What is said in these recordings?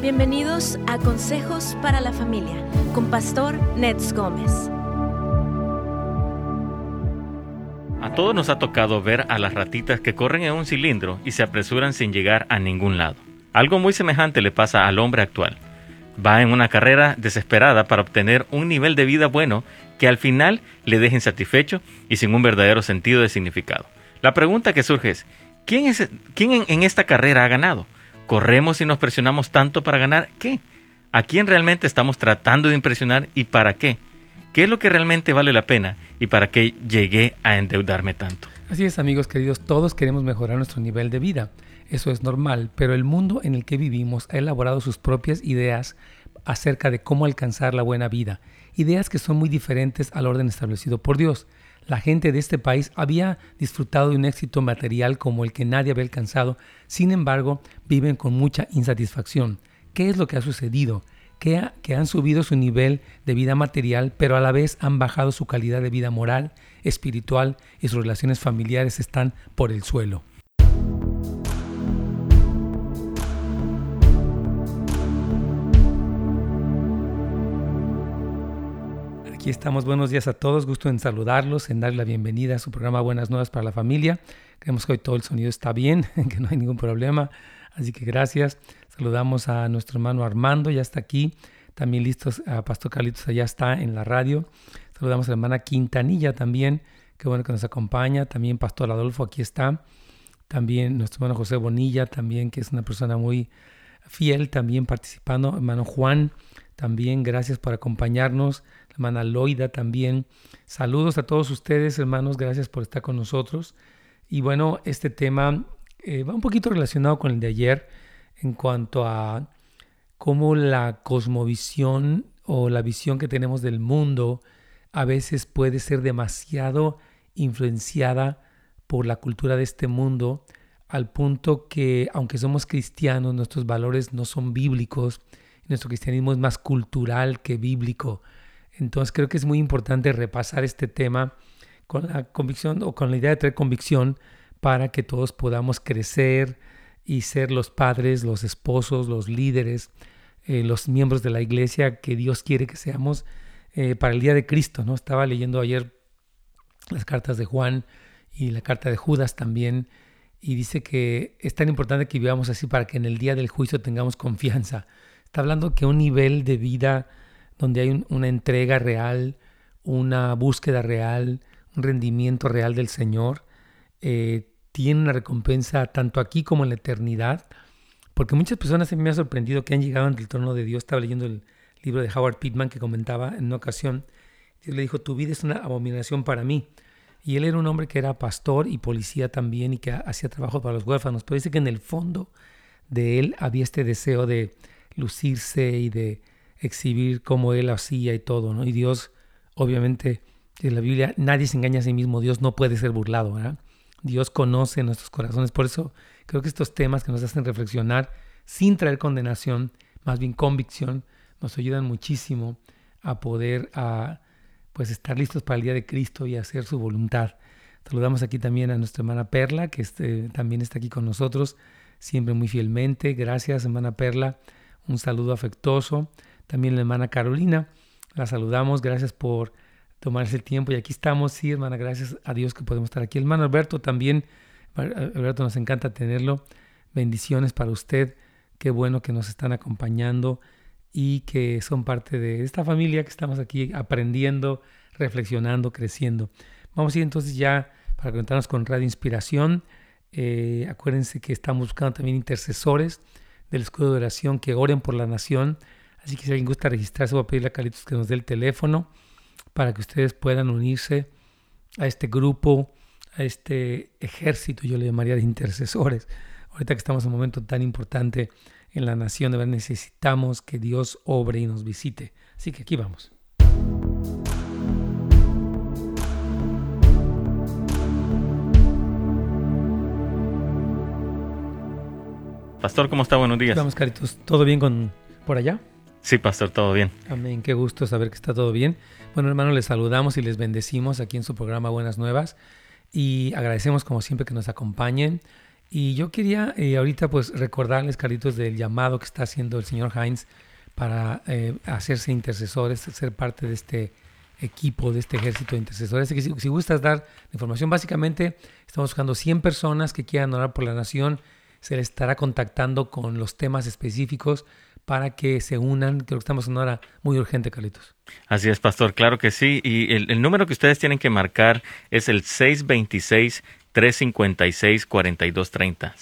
Bienvenidos a Consejos para la Familia con Pastor Nets Gómez. A todos nos ha tocado ver a las ratitas que corren en un cilindro y se apresuran sin llegar a ningún lado. Algo muy semejante le pasa al hombre actual. Va en una carrera desesperada para obtener un nivel de vida bueno que al final le deje insatisfecho y sin un verdadero sentido de significado. La pregunta que surge es, ¿quién, es, quién en esta carrera ha ganado? ¿Corremos y nos presionamos tanto para ganar qué? ¿A quién realmente estamos tratando de impresionar y para qué? ¿Qué es lo que realmente vale la pena y para qué llegué a endeudarme tanto? Así es, amigos queridos, todos queremos mejorar nuestro nivel de vida. Eso es normal, pero el mundo en el que vivimos ha elaborado sus propias ideas acerca de cómo alcanzar la buena vida, ideas que son muy diferentes al orden establecido por Dios. La gente de este país había disfrutado de un éxito material como el que nadie había alcanzado, sin embargo, viven con mucha insatisfacción. ¿Qué es lo que ha sucedido? Que, que, han subido su nivel de vida material, pero a la vez han bajado su calidad de vida moral, espiritual y sus relaciones familiares están por el suelo. Estamos, buenos días a todos, gusto en saludarlos, en darle la bienvenida a su programa Buenas Nuevas para la Familia. Creemos que hoy todo el sonido está bien, que no hay ningún problema, así que gracias. Saludamos a nuestro hermano Armando, ya está aquí, también listos, a Pastor Carlitos allá está en la radio. Saludamos a la hermana Quintanilla también, qué bueno que nos acompaña, también Pastor Adolfo aquí está, también nuestro hermano José Bonilla, también que es una persona muy fiel, también participando, hermano Juan, también gracias por acompañarnos hermana Loida también. Saludos a todos ustedes, hermanos, gracias por estar con nosotros. Y bueno, este tema eh, va un poquito relacionado con el de ayer en cuanto a cómo la cosmovisión o la visión que tenemos del mundo a veces puede ser demasiado influenciada por la cultura de este mundo al punto que aunque somos cristianos, nuestros valores no son bíblicos, nuestro cristianismo es más cultural que bíblico. Entonces creo que es muy importante repasar este tema con la convicción o con la idea de traer convicción para que todos podamos crecer y ser los padres, los esposos, los líderes, eh, los miembros de la iglesia que Dios quiere que seamos eh, para el día de Cristo. ¿no? Estaba leyendo ayer las cartas de Juan y la carta de Judas también y dice que es tan importante que vivamos así para que en el día del juicio tengamos confianza. Está hablando que un nivel de vida donde hay una entrega real, una búsqueda real, un rendimiento real del Señor, eh, tiene una recompensa tanto aquí como en la eternidad, porque muchas personas me ha sorprendido que han llegado ante el trono de Dios. Estaba leyendo el libro de Howard Pittman que comentaba en una ocasión, Dios le dijo, tu vida es una abominación para mí. Y él era un hombre que era pastor y policía también y que hacía trabajo para los huérfanos, pero dice que en el fondo de él había este deseo de lucirse y de exhibir cómo él hacía y todo, ¿no? Y Dios, obviamente, en la Biblia nadie se engaña a sí mismo, Dios no puede ser burlado, ¿verdad? Dios conoce nuestros corazones, por eso creo que estos temas que nos hacen reflexionar sin traer condenación, más bien convicción, nos ayudan muchísimo a poder a, pues estar listos para el día de Cristo y hacer su voluntad. Saludamos aquí también a nuestra hermana Perla, que este, también está aquí con nosotros, siempre muy fielmente. Gracias, hermana Perla. Un saludo afectuoso también la hermana Carolina. La saludamos, gracias por tomarse el tiempo y aquí estamos, sí, hermana, gracias a Dios que podemos estar aquí. Hermano Alberto también, Alberto, nos encanta tenerlo. Bendiciones para usted, qué bueno que nos están acompañando y que son parte de esta familia que estamos aquí aprendiendo, reflexionando, creciendo. Vamos a ir entonces ya para conectarnos con Radio Inspiración. Eh, acuérdense que estamos buscando también intercesores del escudo de oración que oren por la nación Así que si alguien gusta registrarse, voy a pedirle a Carlitos que nos dé el teléfono para que ustedes puedan unirse a este grupo, a este ejército, yo le llamaría de intercesores. Ahorita que estamos en un momento tan importante en la nación, de verdad necesitamos que Dios obre y nos visite. Así que aquí vamos. Pastor, ¿cómo está? Buenos días. Vamos, Caritos. ¿Todo bien con por allá? Sí, pastor, todo bien. Amén, qué gusto saber que está todo bien. Bueno, hermano, les saludamos y les bendecimos aquí en su programa Buenas Nuevas y agradecemos como siempre que nos acompañen Y yo quería eh, ahorita pues recordarles, Carlitos, del llamado que está haciendo el señor Heinz para eh, hacerse intercesores, ser parte de este equipo, de este ejército de intercesores. Que si, gustas dar información, básicamente estamos buscando 100 personas que quieran orar por la nación. Se les estará contactando con los temas específicos para que se unan. Creo que estamos en una hora muy urgente, Carlitos. Así es, pastor, claro que sí. Y el, el número que ustedes tienen que marcar es el 626 356-4230.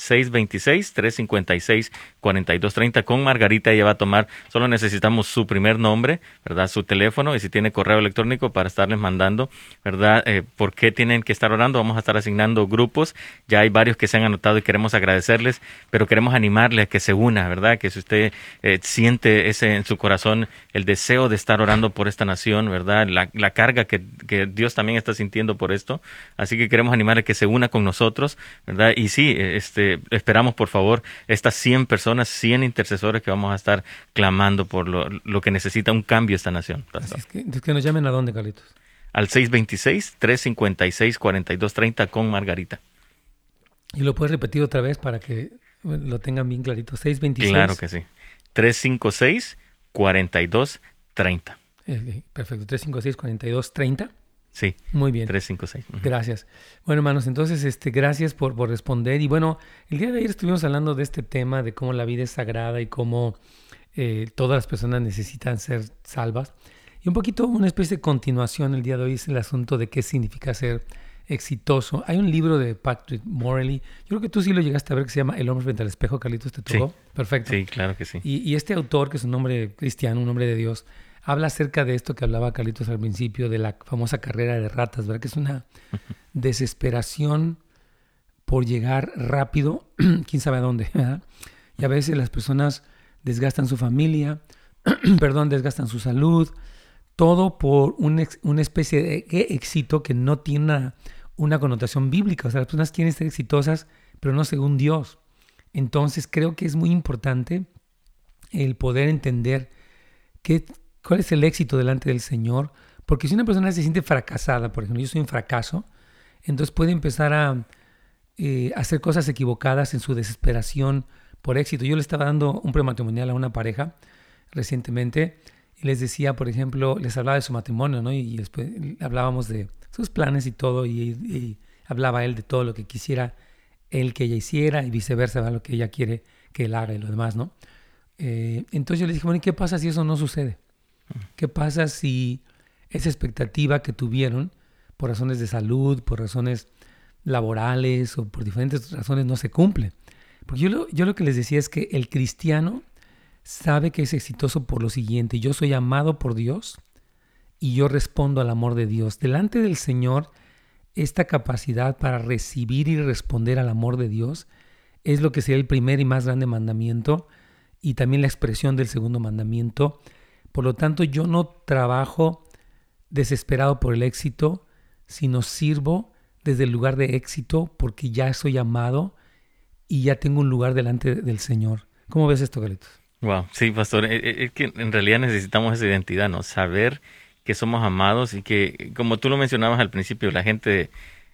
626-356-4230. Con Margarita ella va a tomar, solo necesitamos su primer nombre, ¿verdad? Su teléfono y si tiene correo electrónico para estarles mandando, ¿verdad? Eh, ¿Por qué tienen que estar orando? Vamos a estar asignando grupos. Ya hay varios que se han anotado y queremos agradecerles, pero queremos animarle a que se una, ¿verdad? Que si usted eh, siente ese en su corazón el deseo de estar orando por esta nación, ¿verdad? La, carga que, que Dios también está sintiendo por esto. Así que queremos animarle a que se una con nosotros, ¿verdad? Y sí, este, esperamos por favor estas 100 personas, 100 intercesores que vamos a estar clamando por lo, lo que necesita un cambio esta nación. Así es que, que nos llamen a dónde, Carlitos. Al 626-356-4230 con Margarita. Y lo puedes repetir otra vez para que lo tengan bien clarito. 626. Claro que sí. 356-4230. Eh, perfecto. 356-4230. Sí. Muy bien. 356. Gracias. Bueno, hermanos, entonces, este, gracias por, por, responder. Y bueno, el día de ayer estuvimos hablando de este tema, de cómo la vida es sagrada y cómo eh, todas las personas necesitan ser salvas. Y un poquito, una especie de continuación el día de hoy es el asunto de qué significa ser exitoso. Hay un libro de Patrick Morley, yo creo que tú sí lo llegaste a ver, que se llama El hombre frente al espejo, Carlitos, ¿te tocó? Sí. Perfecto. Sí, claro que sí. Y, y este autor, que es un hombre cristiano, un hombre de Dios, habla acerca de esto que hablaba Carlitos al principio, de la famosa carrera de ratas, ¿verdad? Que es una desesperación por llegar rápido, quién sabe a dónde, ¿verdad? Y a veces las personas desgastan su familia, perdón, desgastan su salud, todo por un una especie de éxito que no tiene una, una connotación bíblica. O sea, las personas quieren ser exitosas, pero no según Dios. Entonces creo que es muy importante el poder entender qué, ¿Cuál es el éxito delante del Señor? Porque si una persona se siente fracasada, por ejemplo, yo soy un fracaso, entonces puede empezar a eh, hacer cosas equivocadas en su desesperación por éxito. Yo le estaba dando un prematrimonial a una pareja recientemente y les decía, por ejemplo, les hablaba de su matrimonio, ¿no? Y, después hablábamos de sus planes y todo, y, hablaba él de todo lo que quisiera él que ella hiciera y viceversa, lo que ella quiere que él haga y lo demás, ¿no? Eh, entonces yo le dije, bueno, ¿y qué pasa si eso no sucede? ¿Qué pasa si esa expectativa que tuvieron por razones de salud, por razones laborales o por diferentes razones no se cumple? Porque yo lo, yo lo que les decía es que el cristiano sabe que es exitoso por lo siguiente, yo soy amado por Dios y yo respondo al amor de Dios. Delante del Señor, esta capacidad para recibir y responder al amor de Dios es lo que sería el primer y más grande mandamiento y también la expresión del segundo mandamiento por lo tanto, yo no trabajo desesperado por el éxito, sino sirvo desde el lugar de éxito porque ya soy amado y ya tengo un lugar delante del Señor. ¿Cómo ves esto, Carlitos? Wow, sí, pastor, e, e, es que en realidad necesitamos esa identidad, ¿no? Saber que somos amados y que, como tú lo mencionabas al principio, la gente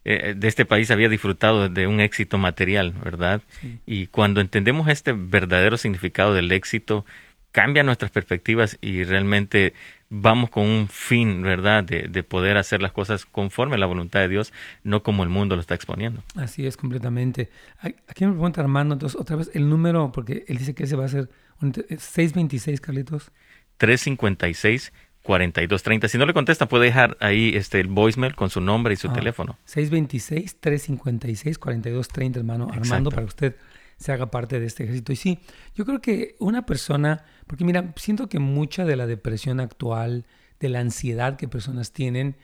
eh, de este país había disfrutado de un éxito material, ¿verdad? Sí. Y cuando entendemos este verdadero significado del éxito, cambia nuestras perspectivas y realmente vamos con un fin, ¿verdad?, de, de, poder hacer las cosas conforme a la voluntad de Dios, no como el mundo lo está exponiendo. Así es, completamente. Aquí me pregunta Armando, entonces, otra vez, el número, porque él dice que ese va a ser un, 626, Carlitos. 356. 4230. Si no le contesta, puede dejar ahí este, el voicemail con su nombre y su ah, teléfono. 626-356-4230, hermano Exacto. Armando, para usted se haga parte de este ejército. Y sí, yo creo que una persona, porque mira, siento que mucha de la depresión actual, de la ansiedad que personas tienen,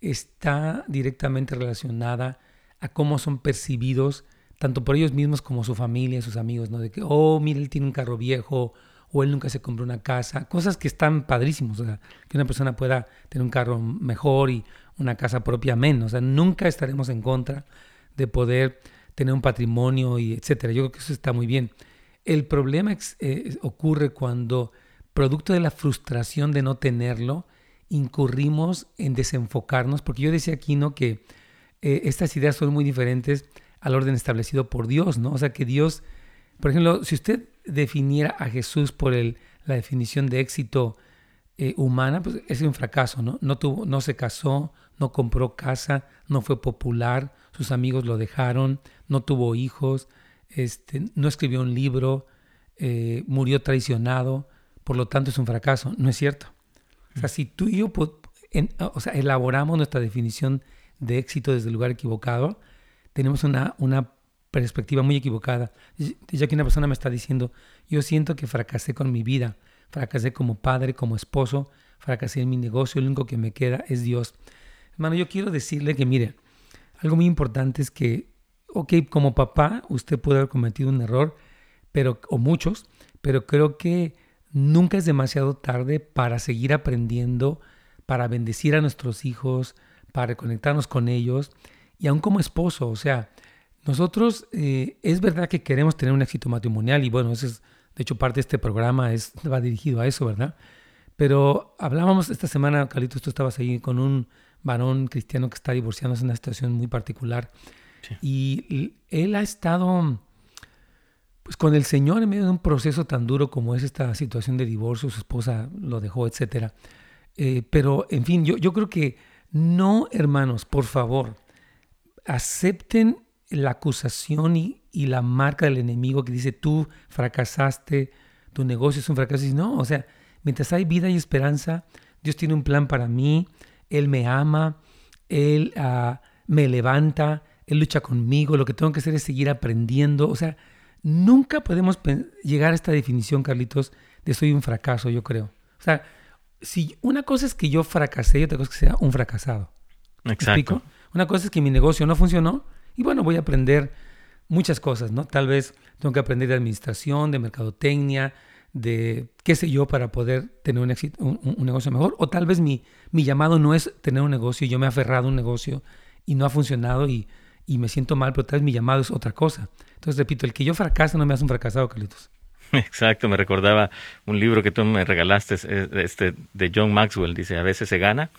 está directamente relacionada a cómo son percibidos tanto por ellos mismos como su familia, sus amigos, ¿no? De que, oh, mira, él tiene un carro viejo, o él nunca se compró una casa, cosas que están padrísimos, o sea, que una persona pueda tener un carro mejor y una casa propia menos, o sea, nunca estaremos en contra de poder tener un patrimonio y etcétera. Yo creo que eso está muy bien. El problema eh, ocurre cuando, producto de la frustración de no tenerlo, incurrimos en desenfocarnos, porque yo decía aquí. Que eh, estas ideas son muy diferentes al orden establecido por Dios, ¿no? O sea, que Dios, por ejemplo, si usted definiera a Jesús por la definición de éxito eh, humana, pues es un fracaso, ¿no? No, tuvo, no se casó, no compró casa, no fue popular, sus amigos lo dejaron, no tuvo hijos, este, no escribió un libro, eh, murió traicionado, por lo tanto es un fracaso. No es cierto. O sea, si tú y yo o sea, elaboramos nuestra definición de éxito desde el lugar equivocado, tenemos una, una perspectiva muy equivocada. Ya que una persona me está diciendo, yo siento que fracasé con mi vida, fracasé como padre, como esposo, fracasé en mi negocio, lo único que me queda es Dios. Hermano, yo quiero decirle que, mire, algo muy importante es que, ok, como papá, usted puede haber cometido un error, pero, o muchos, pero creo que nunca es demasiado tarde para seguir aprendiendo, para bendecir a nuestros hijos, para conectarnos con ellos. Y aún como esposo, o sea, nosotros eh, es verdad que queremos tener un éxito matrimonial y bueno, eso es, de hecho, parte de este programa es, va dirigido a eso, ¿verdad? Pero hablábamos esta semana, Carlitos, tú estabas ahí con un varón cristiano que está divorciándose en una situación muy particular. Y él ha estado pues con el Señor en medio de un proceso tan duro como es esta situación de divorcio, su esposa lo dejó, etc. Eh, pero, en fin, yo, yo creo que no, hermanos, por favor, acepten la acusación y, y, la marca del enemigo que dice tú fracasaste, tu negocio es un fracaso. Y no, o sea, mientras hay vida y esperanza, Dios tiene un plan para mí, Él me ama, Él uh, me levanta, Él lucha conmigo, lo que tengo que hacer es seguir aprendiendo. O sea, Nunca podemos llegar a esta definición, Carlitos, de soy un fracaso, yo creo. O sea, si una cosa es que yo fracasé y otra cosa es que sea un fracasado. Exacto. Una cosa es que mi negocio no funcionó y bueno, voy a aprender muchas cosas, ¿no? Tal vez tengo que aprender de administración, de mercadotecnia, de qué sé yo para poder tener un, un, negocio mejor. O tal vez mi, mi llamado no es tener un negocio y yo me he aferrado a un negocio y no ha funcionado y, y me siento mal, pero tal vez mi llamado es otra cosa. Entonces, repito, el que yo fracaso no me hace un fracasado, Carlitos. Exacto, me recordaba un libro que tú me regalaste, este, de John Maxwell, dice, a veces se gana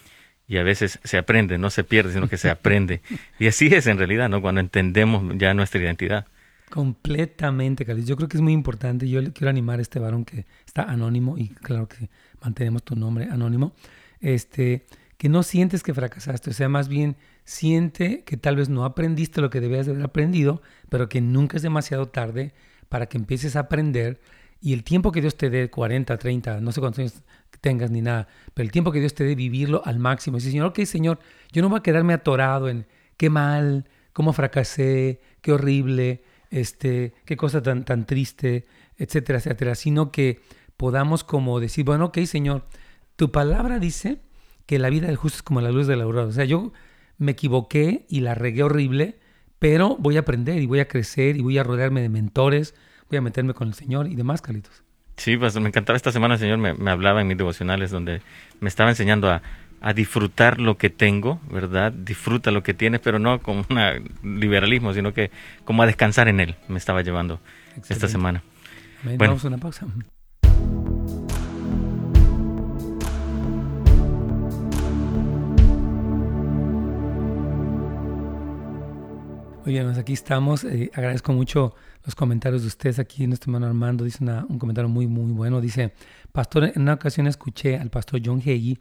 y a veces se aprende, no se pierde, sino que se aprende. y así es en realidad, ¿no? Cuando entendemos ya nuestra identidad. Completamente, Carlitos. Yo creo que es muy importante. Yo le quiero animar a este varón que está anónimo y claro que mantenemos tu nombre anónimo. Este, que no sientes que fracasaste, o sea, más bien siente que tal vez no aprendiste lo que debías de haber aprendido, pero que nunca es demasiado tarde para que empieces a aprender y el tiempo que Dios te dé, 40, 30, no sé cuántos años tengas ni nada, pero el tiempo que Dios te dé, vivirlo al máximo. Y decir, Señor, ok, Señor, yo no voy a quedarme atorado en qué mal, cómo fracasé, qué horrible, este, qué cosa tan, tan triste, etcétera, etcétera, sino que podamos como decir, bueno, ok, Señor, tu palabra dice que la vida del justo es como la luz de la aurora. O sea, yo me equivoqué y la regué horrible, pero voy a aprender y voy a crecer y voy a rodearme de mentores, voy a meterme con el Señor y demás, Carlitos. Sí, pues me encantaba esta semana el Señor me, me hablaba en mis devocionales donde me estaba enseñando a, a, disfrutar lo que tengo, ¿verdad? Disfruta lo que tienes, pero no como un liberalismo, sino que como a descansar en Él, me estaba llevando esta semana. Bueno, Vamos a una pausa. Oye, aquí estamos. Eh, agradezco mucho los comentarios de ustedes aquí. Nuestro hermano Armando dice un comentario muy, muy bueno. Dice, pastor, en una ocasión escuché al pastor John Hagee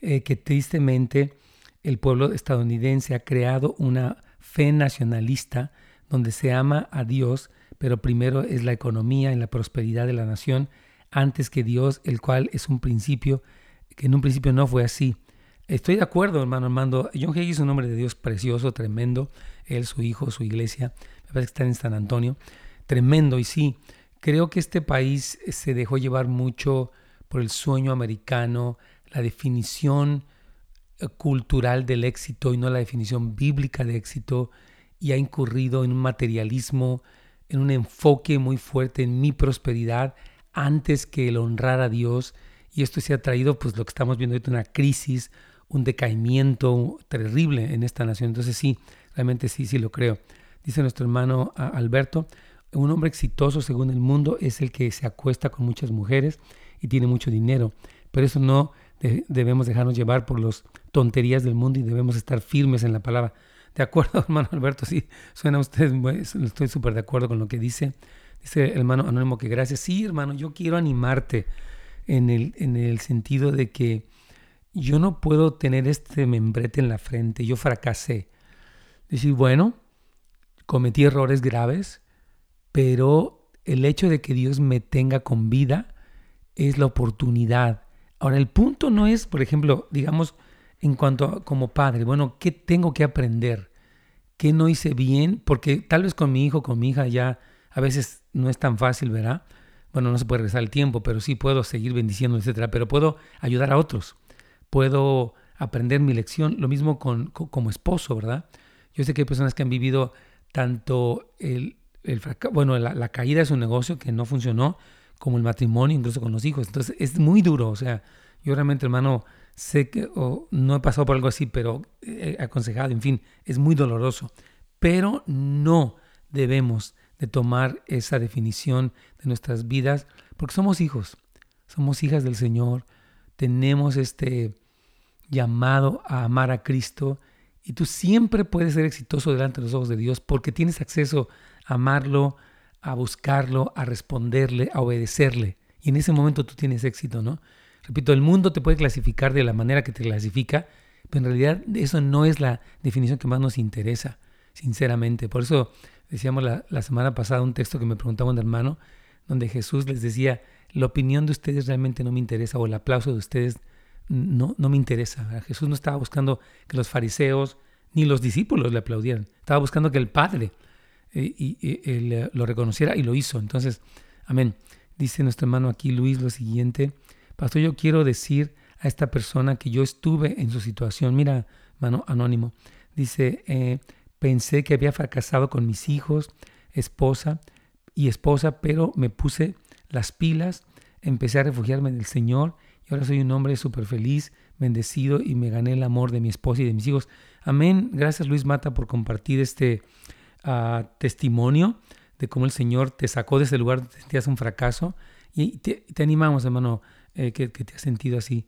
eh, que tristemente el pueblo estadounidense ha creado una fe nacionalista donde se ama a Dios, pero primero es la economía y la prosperidad de la nación antes que Dios, el cual es un principio que en un principio no fue así. Estoy de acuerdo, hermano Armando. John Hagee es un hombre de Dios precioso, tremendo. Él, su hijo, su iglesia, me parece que están en San Antonio. Tremendo. Y sí, creo que este país se dejó llevar mucho por el sueño americano, la definición eh, cultural del éxito y no la definición bíblica de éxito. Y ha incurrido en un materialismo, en un enfoque muy fuerte en mi prosperidad antes que el honrar a Dios. Y esto se ha traído, pues lo que estamos viendo ahorita, una crisis, un decaimiento terrible en esta nación. Entonces sí, realmente sí, sí lo creo. Dice nuestro hermano Alberto, un hombre exitoso según el mundo es el que se acuesta con muchas mujeres y tiene mucho dinero, pero eso no debemos dejarnos llevar por las tonterías del mundo y debemos estar firmes en la palabra. de acuerdo, hermano Alberto, sí, suena a usted, estoy súper de acuerdo con lo que dice. Dice hermano Anónimo que gracias. Sí, hermano, yo quiero animarte en el, en el sentido de que yo no puedo tener este membrete en la frente, yo fracasé. Decir, bueno, cometí errores graves, pero el hecho de que Dios me tenga con vida es la oportunidad. Ahora, el punto no es, por ejemplo, digamos, en cuanto a como padre, bueno, ¿qué tengo que aprender? ¿Qué no hice bien? Porque tal vez con mi hijo, con mi hija ya a veces no es tan fácil, ¿verdad? Bueno, no se puede regresar el tiempo, pero sí puedo seguir bendiciendo, etcétera. Pero puedo ayudar a otros. Puedo aprender mi lección. Lo mismo con, como esposo, ¿verdad? Yo sé que hay personas que han vivido tanto el, el bueno, la, caída de su negocio que no funcionó, como el matrimonio, incluso con los hijos. Entonces es muy duro. O sea, yo realmente, hermano, sé que no he pasado por algo así, pero he aconsejado, en fin, es muy doloroso. Pero no debemos de tomar esa definición de nuestras vidas, porque somos hijos, somos hijas del Señor, tenemos este llamado a amar a Cristo y tú siempre puedes ser exitoso delante de los ojos de Dios porque tienes acceso a amarlo, a buscarlo, a responderle, a obedecerle. Y en ese momento tú tienes éxito, ¿no? Repito, el mundo te puede clasificar de la manera que te clasifica, pero en realidad eso no es la definición que más nos interesa, sinceramente. Por eso Decíamos la, semana pasada un texto que me preguntaba un hermano, donde Jesús les decía, la opinión de ustedes realmente no me interesa o el aplauso de ustedes no, no me interesa. Jesús no estaba buscando que los fariseos ni los discípulos le aplaudieran, estaba buscando que el Padre eh, y, eh, lo reconociera y lo hizo. Entonces, amén. Dice nuestro hermano aquí Luis lo siguiente, Pastor, yo quiero decir a esta persona que yo estuve en su situación, mira, hermano anónimo, dice, eh, Pensé que había fracasado con mis hijos, esposa y esposa, pero me puse las pilas, empecé a refugiarme en el Señor y ahora soy un hombre súper feliz, bendecido y me gané el amor de mi esposa y de mis hijos. Amén. Gracias Luis Mata por compartir este ah, testimonio de cómo el Señor te sacó de ese lugar donde sentías un fracaso y te, animamos, hermano, eh, que, te has sentido así.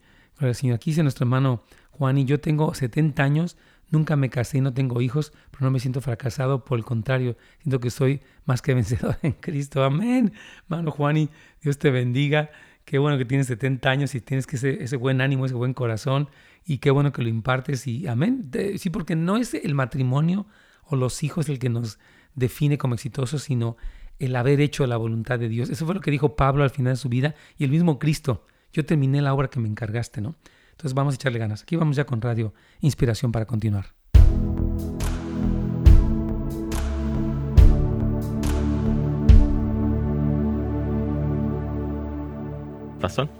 Señor. Aquí dice nuestro hermano Juan y yo tengo 70 años, Nunca me casé y no tengo hijos, pero no me siento fracasado. Por el contrario, siento que soy más que vencedor en Cristo. Amén. Mano Juani, Dios te bendiga. Qué bueno que tienes 70 años y tienes que ese, ese buen ánimo, ese buen corazón. Y qué bueno que lo impartes. Y amén. Sí, porque no es el matrimonio o los hijos el que nos define como exitosos, sino el haber hecho la voluntad de Dios. Eso fue lo que dijo Pablo al final de su vida y el mismo Cristo. Yo terminé la obra que me encargaste, ¿no? Entonces vamos a echarle ganas. Aquí vamos ya con Radio Inspiración para continuar.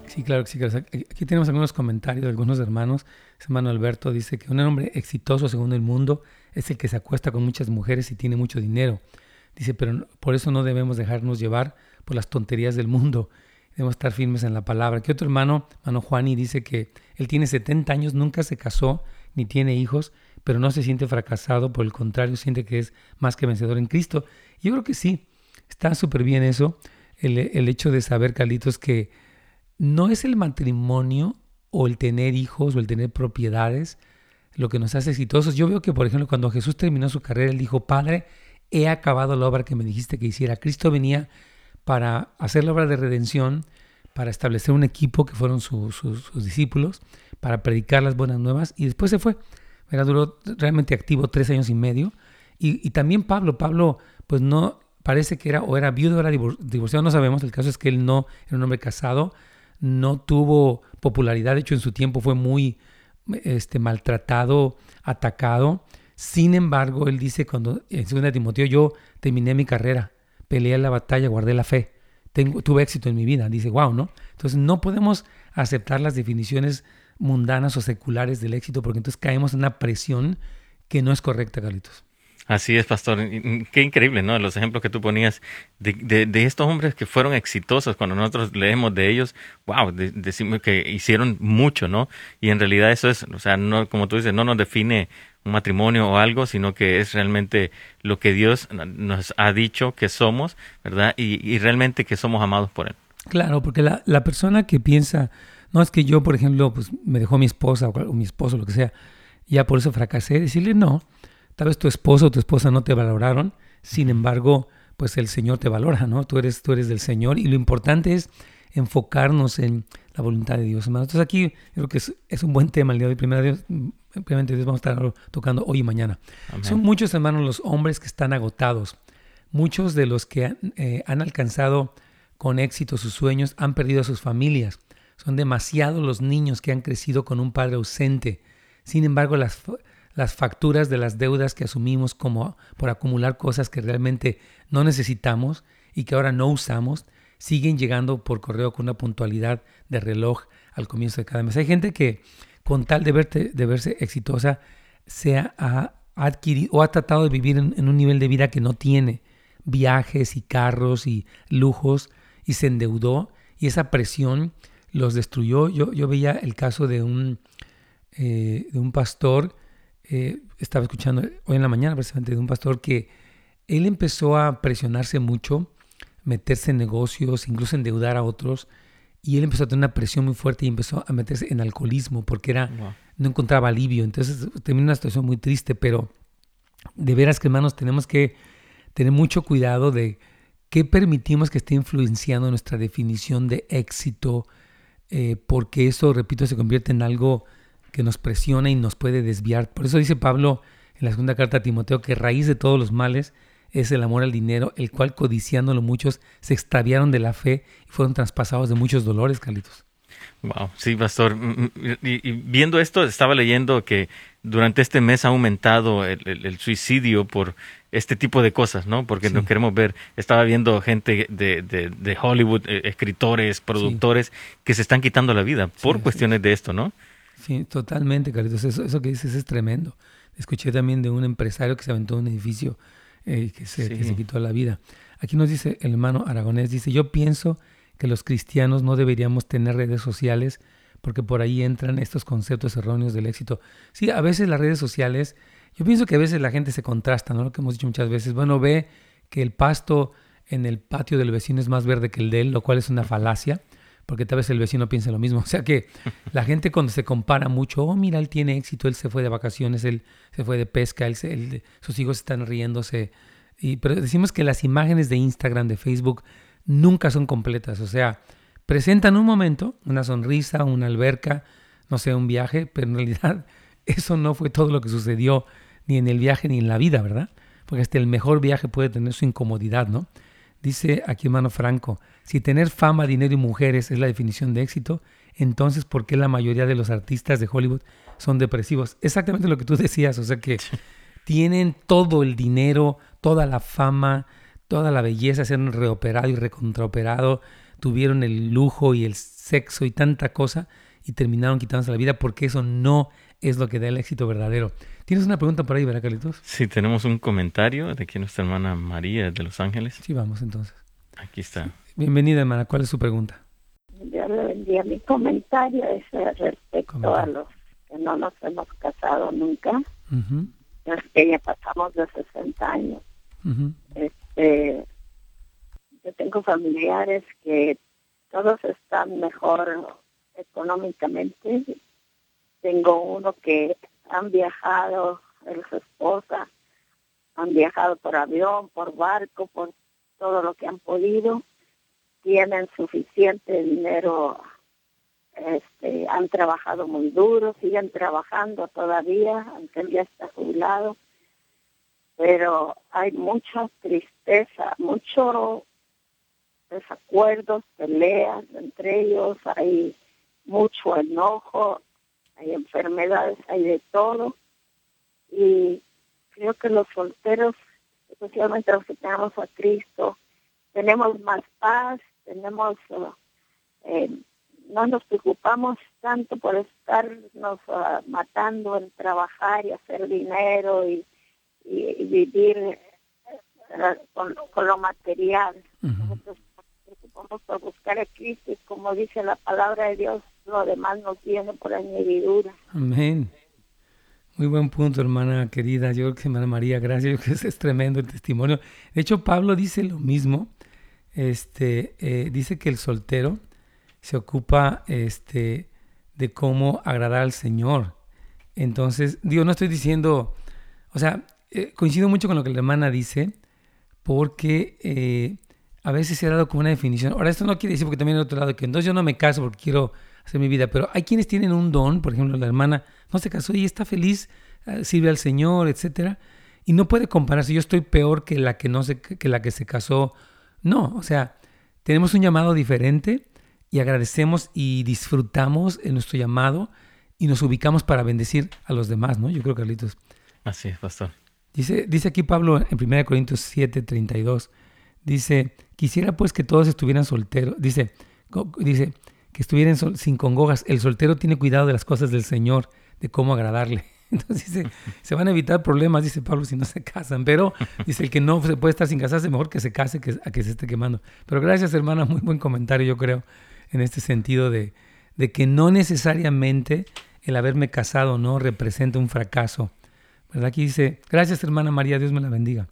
Sí, claro sí. Aquí tenemos algunos comentarios de algunos hermanos. Hermano Alberto dice que un hombre exitoso según el mundo es el que se acuesta con muchas mujeres y tiene mucho dinero. Dice, pero por eso no debemos dejarnos llevar por las tonterías del mundo Debemos estar firmes en la palabra. Que otro hermano, hermano Juani, dice que él tiene 70 años, nunca se casó ni tiene hijos, pero no se siente fracasado, por el contrario, siente que es más que vencedor en Cristo. Yo creo que sí, está súper bien eso, el, el, hecho de saber, Carlitos, que no es el matrimonio o el tener hijos o el tener propiedades lo que nos hace exitosos. Yo veo que, por ejemplo, cuando Jesús terminó su carrera, él dijo, Padre, he acabado la obra que me dijiste que hiciera. Cristo venía para hacer la obra de redención, para establecer un equipo que fueron sus discípulos, para predicar las buenas nuevas y después se fue. Era, duró realmente activo tres años y medio. Y, también Pablo, Pablo pues no parece que era o era viudo o era divorciado, no sabemos, el caso es que él no era un hombre casado, no tuvo popularidad, de hecho en su tiempo fue muy este, maltratado, atacado. Sin embargo, él dice cuando en 2 Timoteo yo terminé mi carrera, peleé la batalla, guardé la fe, tengo, tuve éxito en mi vida. Dice, wow, ¿no? Entonces no podemos aceptar las definiciones mundanas o seculares del éxito porque entonces caemos en una presión que no es correcta, Carlitos. Así es, pastor. Qué increíble, ¿no? Los ejemplos que tú ponías de, de, estos hombres que fueron exitosos. Cuando nosotros leemos de ellos, wow, decimos que hicieron mucho, ¿no? Y en realidad eso es, o sea, no, como tú dices, no nos define un matrimonio o algo, sino que es realmente lo que Dios nos ha dicho que somos, ¿verdad? Y, realmente que somos amados por Él. Claro, porque la, persona que piensa, no es que yo, por ejemplo, pues me dejó mi esposa o, mi esposo, lo que sea, ya por eso fracasé, decirle no, tal vez tu esposo o tu esposa no te valoraron, sin embargo, pues el Señor te valora, ¿no? Tú eres, tú eres del Señor y lo importante es enfocarnos en la voluntad de Dios, hermanos. Entonces aquí creo que es, un buen tema el día de hoy. Primero Dios, primeramente Dios vamos a estar tocando hoy y mañana. Son muchos, hermanos, los hombres que están agotados. Muchos de los que eh, han alcanzado con éxito sus sueños han perdido a sus familias. Son demasiados los niños que han crecido con un padre ausente. Sin embargo, las, las facturas de las deudas que asumimos como por acumular cosas que realmente no necesitamos y que ahora no usamos, siguen llegando por correo con una puntualidad de reloj al comienzo de cada mes. Hay gente que con tal de, de verse exitosa se ha, adquirido o ha tratado de vivir en, un nivel de vida que no tiene, viajes y carros y lujos, y se endeudó y esa presión los destruyó. Yo, yo veía el caso de un, eh, de un pastor, eh, estaba escuchando hoy en la mañana precisamente de un pastor que él empezó a presionarse mucho meterse en negocios, incluso endeudar a otros. Y él empezó a tener una presión muy fuerte y empezó a meterse en alcoholismo porque era, no encontraba alivio. Entonces terminó una situación muy triste, pero de veras que hermanos tenemos que tener mucho cuidado de qué permitimos que esté influenciando nuestra definición de éxito, eh, porque eso, repito, se convierte en algo que nos presiona y nos puede desviar. Por eso dice Pablo en la segunda carta a Timoteo que raíz de todos los males es el amor al dinero, el cual codiciándolo muchos se extraviaron de la fe y fueron traspasados de muchos dolores, Carlitos. Wow, sí, pastor. Mm, mm, y, viendo esto, estaba leyendo que durante este mes ha aumentado el, suicidio por este tipo de cosas, ¿no? Porque no queremos ver. Estaba viendo gente de, de, Hollywood, eh, escritores, productores, que se están quitando la vida por cuestiones de esto, ¿no? Sí, totalmente, Carlitos. Eso, eso que dices es tremendo. Escuché también de un empresario que se aventó en un edificio eh, que, se, quitó la vida. Aquí nos dice el hermano Aragonés, dice, yo pienso que los cristianos no deberíamos tener redes sociales porque por ahí entran estos conceptos erróneos del éxito. Sí, a veces las redes sociales, yo pienso que a veces la gente se contrasta, ¿no? Lo que hemos dicho muchas veces, bueno, ve que el pasto en el patio del vecino es más verde que el de él, lo cual es una falacia, porque tal vez el vecino piense lo mismo. O sea que la gente cuando se compara mucho, oh, mira, él tiene éxito, él se fue de vacaciones, él se fue de pesca, él, sus hijos están riéndose. Y, pero decimos que las imágenes de Instagram, de Facebook, nunca son completas. O sea, presentan un momento, una sonrisa, una alberca, no sé, un viaje, pero en realidad eso no fue todo lo que sucedió ni en el viaje ni en la vida, ¿verdad? Porque hasta el mejor viaje puede tener su incomodidad, ¿no? Dice aquí hermano Franco, si tener fama, dinero y mujeres es la definición de éxito, entonces ¿por qué la mayoría de los artistas de Hollywood son depresivos? Exactamente lo que tú decías, o sea que tienen todo el dinero, toda la fama, toda la belleza, se han reoperado y recontraoperado, tuvieron el lujo y el sexo y tanta cosa y terminaron quitándose la vida porque eso no es lo que da el éxito verdadero. ¿Tienes una pregunta por ahí, verdad, Carlitos? Sí, tenemos un comentario de aquí nuestra hermana María de Los Ángeles. Sí, vamos entonces. Aquí está. Bienvenida, hermana. ¿Cuál es su pregunta? Yo le vendía Mi comentario es respecto a los que no nos hemos casado nunca. Es que ya pasamos de 60 años. este, yo tengo familiares que todos están mejor económicamente. Tengo uno que han viajado, él su esposa, han viajado por avión, por barco, por todo lo que han podido. Tienen suficiente dinero, este, han trabajado muy duro, siguen trabajando todavía, aunque él ya está jubilado. Pero hay mucha tristeza, mucho desacuerdos, peleas entre ellos, hay mucho enojo, hay enfermedades, hay de todo. Y creo que los solteros, especialmente los que tenemos a Cristo, tenemos más paz, tenemos, uh, eh, no nos preocupamos tanto por estarnos uh, matando en trabajar y hacer dinero y, vivir eh, con, lo material. Nosotros nos preocupamos por buscar a Cristo y como dice la palabra de Dios, lo demás nos viene por añadidura. Amén. Muy buen punto, hermana querida. Yo creo que hermana María, gracias. Yo creo que es tremendo el testimonio. De hecho, Pablo dice lo mismo. Este, eh, dice que el soltero se ocupa este, de cómo agradar al Señor. Entonces, digo, no estoy diciendo, o sea, eh, coincido mucho con lo que la hermana dice, porque eh, a veces se ha dado como una definición. Ahora, esto no quiere decir, porque también hay otro lado, que entonces yo no me caso porque quiero hacer mi vida, pero hay quienes tienen un don, por ejemplo, la hermana no se casó y está feliz, sirve al Señor, etcétera, y no puede compararse. Yo estoy peor que la que no se, que la que se casó. No, o sea, tenemos un llamado diferente y agradecemos y disfrutamos en nuestro llamado y nos ubicamos para bendecir a los demás, ¿no? Yo creo, Carlitos. Así es, pastor. Dice, dice aquí Pablo en 1 Corintios 7, 32, dice, quisiera pues que todos estuvieran solteros, dice, dice que estuvieran sin congojas, el soltero tiene cuidado de las cosas del Señor, de cómo agradarle. Entonces dice, se van a evitar problemas, dice Pablo, si no se casan, pero dice, el que no se puede estar sin casarse, mejor que se case que a que se esté quemando. Pero gracias hermana, muy buen comentario yo creo, en este sentido de, de que no necesariamente el haberme casado no representa un fracaso. ¿Verdad? Aquí dice, gracias hermana María, Dios me la bendiga.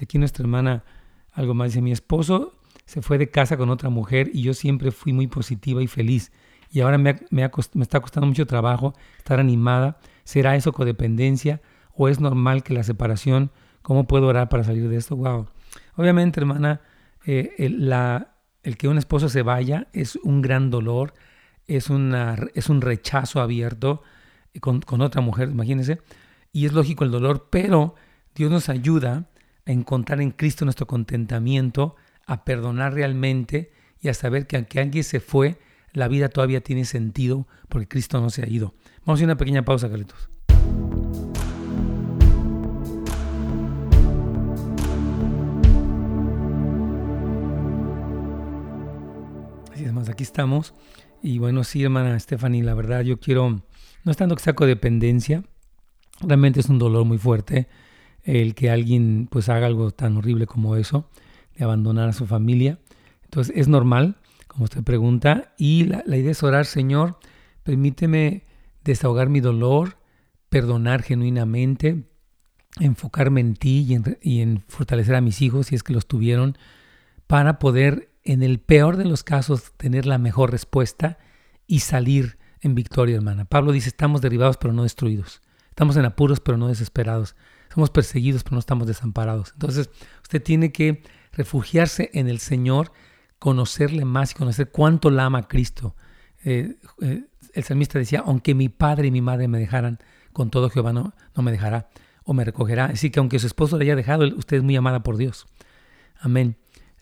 Aquí nuestra hermana algo más dice, mi esposo se fue de casa con otra mujer y yo siempre fui muy positiva y feliz. Y ahora me, me, está costando mucho trabajo estar animada. ¿Será eso codependencia o es normal que la separación? ¿Cómo puedo orar para salir de esto? Wow. Obviamente, hermana, eh, el, la, el que un esposo se vaya es un gran dolor, es, una, es un rechazo abierto con, con otra mujer, imagínense y es lógico el dolor, pero Dios nos ayuda a encontrar en Cristo nuestro contentamiento, a perdonar realmente y a saber que aunque alguien se fue, la vida todavía tiene sentido porque Cristo no se ha ido. Vamos a una pequeña pausa, Carlitos. Así es más, aquí estamos. Y bueno, sí, hermana Stephanie, la verdad yo quiero, no es tanto que saco dependencia, Realmente es un dolor muy fuerte el que alguien pues haga algo tan horrible como eso, de abandonar a su familia. Entonces es normal, como usted pregunta, y la, idea es orar, Señor, permíteme desahogar mi dolor, perdonar genuinamente, enfocarme en ti y en, fortalecer a mis hijos si es que los tuvieron, para poder, en el peor de los casos, tener la mejor respuesta y salir en victoria, hermana. Pablo dice, estamos derribados pero no destruidos. Estamos en apuros, pero no desesperados. Somos perseguidos, pero no estamos desamparados. Entonces, usted tiene que refugiarse en el Señor, conocerle más y conocer cuánto la ama Cristo. Eh, eh, el salmista decía, aunque mi padre y mi madre me dejaran, con todo Jehová no, no me dejará o me recogerá. Así que aunque su esposo le haya dejado, usted es muy amada por Dios. Amén.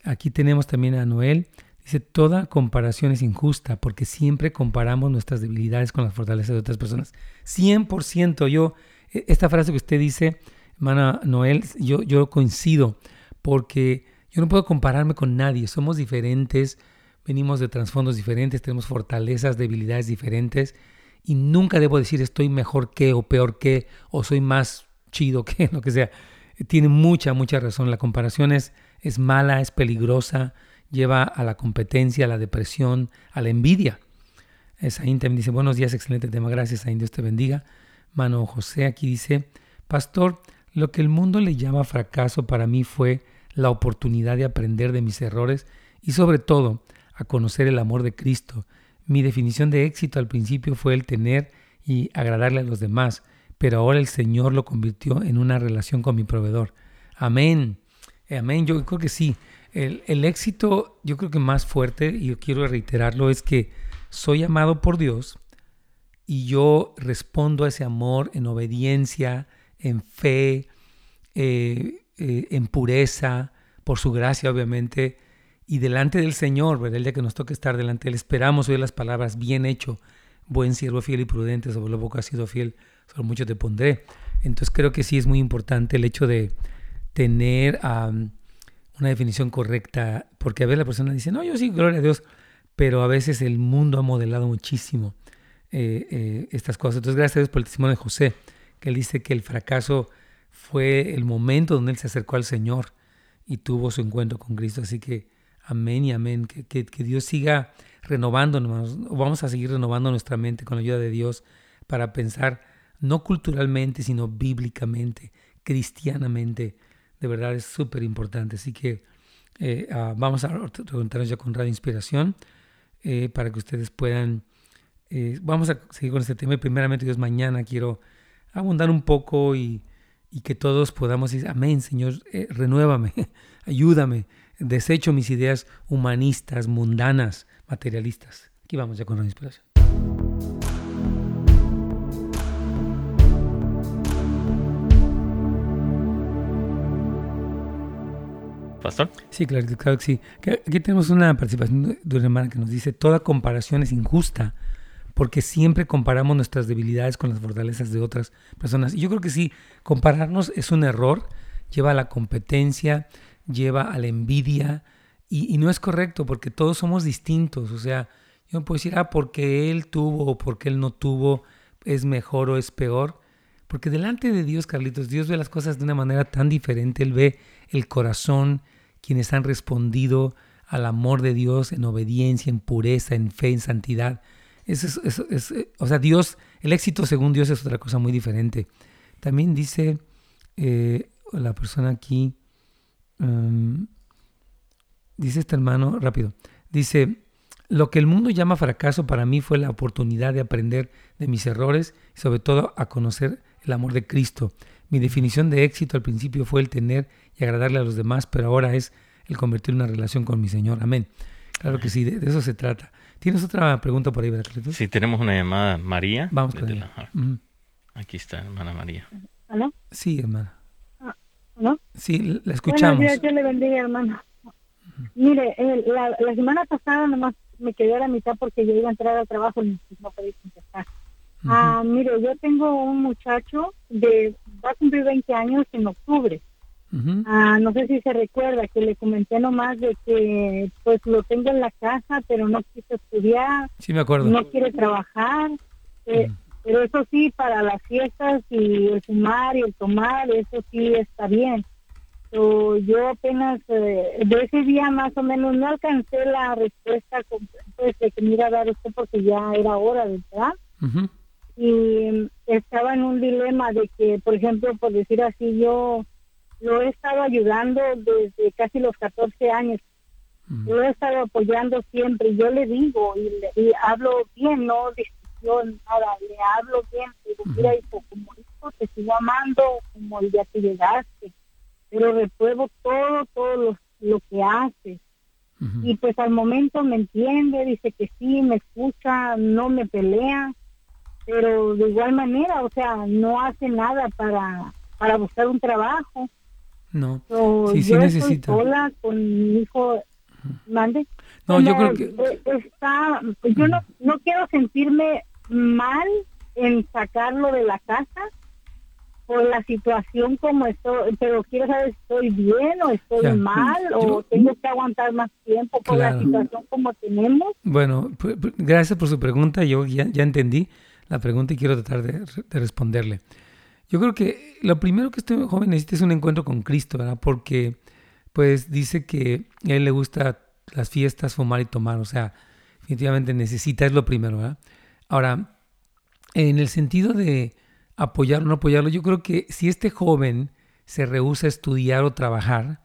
Aquí tenemos también a Noel. Dice, toda comparación es injusta porque siempre comparamos nuestras debilidades con las fortalezas de otras personas. 100% yo, e, esta frase que usted dice, hermana Noel, yo, yo coincido, porque yo no puedo compararme con nadie, somos diferentes, venimos de trasfondos diferentes, tenemos fortalezas, debilidades diferentes, y nunca debo decir estoy mejor que o peor que, o soy más chido que, lo que sea. Tiene mucha, mucha razón, la comparación es, es mala, es peligrosa, lleva a la competencia, a la depresión, a la envidia. Saín también dice, buenos días, excelente tema, gracias Saín, Dios te bendiga. Mano José aquí dice, pastor, lo que el mundo le llama fracaso para mí fue la oportunidad de aprender de mis errores y sobre todo a conocer el amor de Cristo. Mi definición de éxito al principio fue el tener y agradarle a los demás, pero ahora el Señor lo convirtió en una relación con mi proveedor. Amén. Amén. Yo creo que sí. El, el éxito, yo creo que más fuerte, y yo quiero reiterarlo, es que soy amado por Dios y yo respondo a ese amor en obediencia, en fe, eh, eh, en pureza, por su gracia obviamente, y delante del Señor, ¿verdad? el día que nos toque estar delante de Él, esperamos oír las palabras, bien hecho, buen siervo fiel y prudente, sobre lo poco has sido fiel, sobre mucho te pondré. Entonces creo que sí es muy importante el hecho de tener una definición correcta, porque a veces la persona dice, no, yo sí, gloria a Dios, pero a veces el mundo ha modelado muchísimo eh, eh, estas cosas. Entonces, gracias a Dios por el testimonio de José, que él dice que el fracaso fue el momento donde él se acercó al Señor y tuvo su encuentro con Cristo. Así que amén y amén. Que, que, Dios siga renovándonos. Vamos a seguir renovando nuestra mente con la ayuda de Dios para pensar no culturalmente, sino bíblicamente, cristianamente. De verdad es súper importante. Así que eh, ah, vamos a preguntarnos ya con Radio Inspiración. Eh, para que ustedes puedan... Eh, vamos a seguir con este tema y primeramente Dios mañana quiero abundar un poco y, y que todos podamos decir, amén, Señor, renuévame, ayúdame, desecho mis ideas humanistas, mundanas, materialistas. Aquí vamos ya con la inspiración. Pastor. Sí, claro, claro que sí. Aquí tenemos una participación de una hermana que nos dice, toda comparación es injusta porque siempre comparamos nuestras debilidades con las fortalezas de otras personas. Y yo creo que sí, compararnos es un error, lleva a la competencia, lleva a la envidia, y, no es correcto porque todos somos distintos. O sea, yo no puedo decir, ah, porque él tuvo o porque él no tuvo, es mejor o es peor. Porque delante de Dios, Carlitos, Dios ve las cosas de una manera tan diferente. Él ve el corazón, quienes han respondido al amor de Dios en obediencia, en pureza, en fe, en santidad. Es, o sea, Dios, el éxito según Dios es otra cosa muy diferente. También dice eh, la persona aquí, um, dice este hermano, rápido, dice, lo que el mundo llama fracaso para mí fue la oportunidad de aprender de mis errores y sobre todo a conocer el amor de Cristo. Mi definición de éxito al principio fue el tener y agradarle a los demás, pero ahora es el convertir una relación con mi Señor. Amén. Claro que sí, de eso se trata. ¿Tienes otra pregunta por ahí, ¿verdad, Sí, tenemos una llamada. María. Vamos con ella. Aquí está, hermana María. ¿Aló? Sí, hermana. ¿No? Sí, la escuchamos. Buenos días, yo le bendiga, hermano. Mire, la, la, semana pasada nomás me quedé a la mitad porque yo iba a entrar al trabajo y no podía contestar. Ah, mire, yo tengo un muchacho de, va a cumplir 20 años en octubre. Ah, no sé si se recuerda que le comenté nomás de que pues lo tengo en la casa, pero no quiso estudiar. Sí, me acuerdo. No quiere trabajar. Eh, pero eso sí, para las fiestas y el fumar y el tomar, eso sí está bien. yo apenas, eh, de ese día más o menos, no alcancé la respuesta pues, de que me iba a dar esto porque ya era hora, ¿verdad? Y estaba en un dilema de que, por ejemplo, por decir así, yo lo he estado ayudando desde casi los 14 años. Lo he estado apoyando siempre. Yo le digo y, hablo bien, no discusión, nada. Le hablo bien. Digo, mira, hijo, como hijo te sigo amando como el día que llegaste. Pero repruebo todo, todo lo, lo que hace. Y pues al momento me entiende, dice que sí, me escucha, no me pelea. Pero de igual manera, o sea, no hace nada para, para buscar un trabajo no. sí, sí necesita. sola con mi hijo. Mande. No, yo creo que. Está, yo no, no quiero sentirme mal en sacarlo de la casa por la situación como estoy, pero quiero saber si estoy bien o estoy mal o tengo que aguantar más tiempo por la situación como tenemos. Bueno, gracias por su pregunta, yo ya, ya entendí la pregunta y quiero tratar de, de responderle. Yo creo que lo primero que este joven necesita es un encuentro con Cristo, ¿verdad? Porque pues dice que a él le gusta las fiestas, fumar y tomar, o sea, definitivamente necesita, es lo primero, ¿verdad? Ahora, en el sentido de apoyarlo o no apoyarlo, yo creo que si este joven se rehúsa a estudiar o trabajar,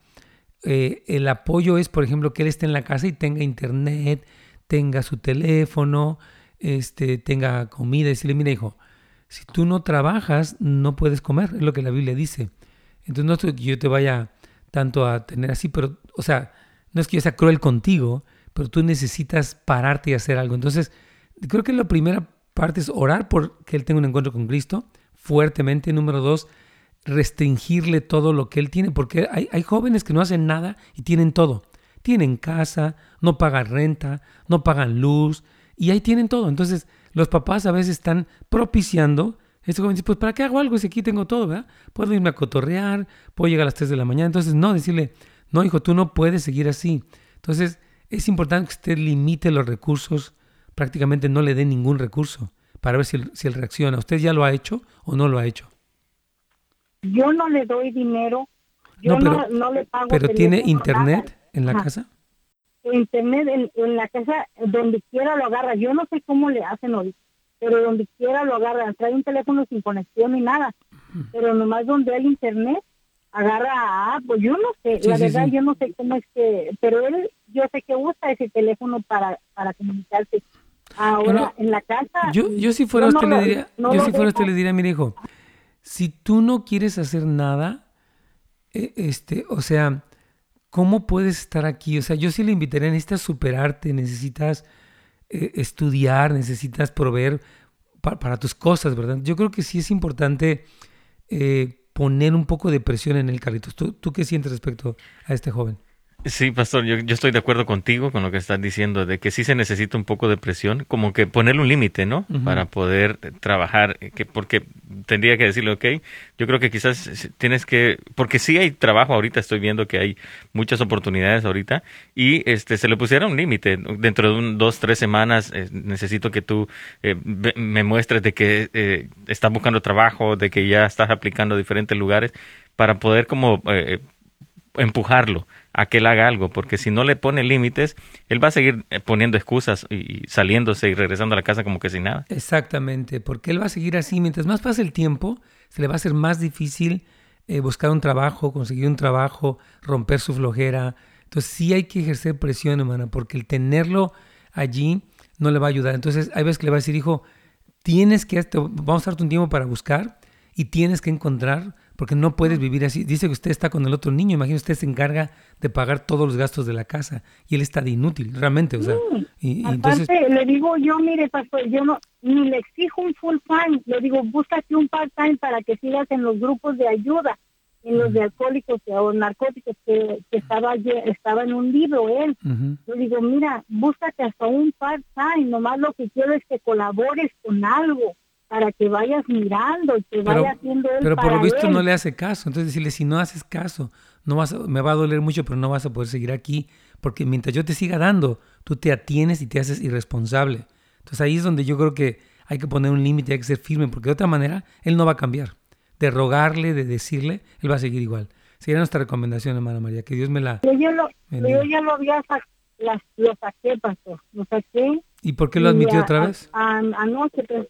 eh, el apoyo es, por ejemplo, que él esté en la casa y tenga internet, tenga su teléfono, este, tenga comida, decirle, mira hijo, si tú no trabajas, no puedes comer, es lo que la Biblia dice. Entonces no es que yo te vaya tanto a tener así, pero, o sea, no es que yo sea cruel contigo, pero tú necesitas pararte y hacer algo. Entonces, creo que la primera parte es orar por que él tenga un encuentro con Cristo fuertemente. Número dos, restringirle todo lo que él tiene, porque hay, hay jóvenes que no hacen nada y tienen todo. Tienen casa, no pagan renta, no pagan luz, y ahí tienen todo. Entonces, los papás a veces están propiciando. Este joven pues ¿para qué hago algo si aquí tengo todo? ¿verdad? Puedo irme a cotorrear, puedo llegar a las 3 de la mañana. Entonces, no, decirle, no, hijo, tú no puedes seguir así. Entonces, es importante que usted limite los recursos, prácticamente no le dé ningún recurso para ver si él, si él reacciona. ¿Usted ya lo ha hecho o no lo ha hecho? Yo no le doy dinero, yo no, no, le pago. ¿Pero tiene internet en la casa? internet en, la casa, donde quiera lo agarra. Yo no sé cómo le hacen hoy, pero donde quiera lo agarra. Trae un teléfono sin conexión ni nada, pero nomás donde hay internet, agarra a pues yo no sé, la verdad yo no sé cómo es que, pero él, yo sé que usa ese teléfono para, para comunicarse. Ahora, en la casa... Yo, yo si fuera usted le diría, yo si fuera usted le diría, mire hijo, si tú no quieres hacer nada, e, este, o sea, ¿cómo puedes estar aquí? O sea, yo sí le invitaría, necesitas superarte, necesitas eh, estudiar, necesitas proveer para tus cosas, ¿verdad? Yo creo que sí es importante eh, poner un poco de presión en el Carlitos. ¿Tú, ¿Tú qué sientes respecto a este joven? Sí, pastor, yo, estoy de acuerdo contigo con lo que estás diciendo, de que sí se necesita un poco de presión, como que ponerle un límite, ¿no? Para poder trabajar, eh, que porque tendría que decirle, ok, yo creo que quizás tienes que, porque sí hay trabajo ahorita, estoy viendo que hay muchas oportunidades ahorita, y este se le pusiera un límite, dentro de un, dos, tres semanas eh, necesito que tú eh, me muestres de que estás buscando trabajo, de que ya estás aplicando a diferentes lugares, para poder como empujarlo a que él haga algo, porque si no le pone límites, él va a seguir eh, poniendo excusas y saliéndose y regresando a la casa como que sin nada. Exactamente, porque él va a seguir así. Mientras más pase el tiempo, se le va a hacer más difícil eh, buscar un trabajo, conseguir un trabajo, romper su flojera. Entonces sí hay que ejercer presión, hermana, porque el tenerlo allí no le va a ayudar. Entonces hay veces que le va a decir, hijo, tienes que, vamos a darte un tiempo para buscar y tienes que encontrar porque no puedes vivir así. Dice que usted está con el otro niño, imagínese usted se encarga de pagar todos los gastos de la casa y él está de inútil, realmente, o sea. y, entonces... le digo yo, mire, pastor, yo no ni le exijo un full time, le digo, búscate un part time para que sigas en los grupos de ayuda, en los de alcohólicos o narcóticos que, estaba estaba en un libro él. Yo digo, mira, búscate hasta un part time, nomás lo que quiero es que colabores con algo para que vayas mirando y que vaya haciendo él Pero por lo visto no le hace caso. Entonces decirle, si no haces caso, no vas me va a doler mucho, pero no vas a poder seguir aquí. Porque mientras yo te siga dando, tú te atienes y te haces irresponsable. Entonces ahí es donde yo creo que hay que poner un límite, hay que ser firme, porque de otra manera él no va a cambiar. De rogarle, de decirle, él va a seguir igual. Sería nuestra recomendación, hermana María, que Dios me la... Yo, yo, lo, yo ya lo había lo saqué, pastor, lo saqué. ¿Y por qué lo admitió otra vez? anoche, pues,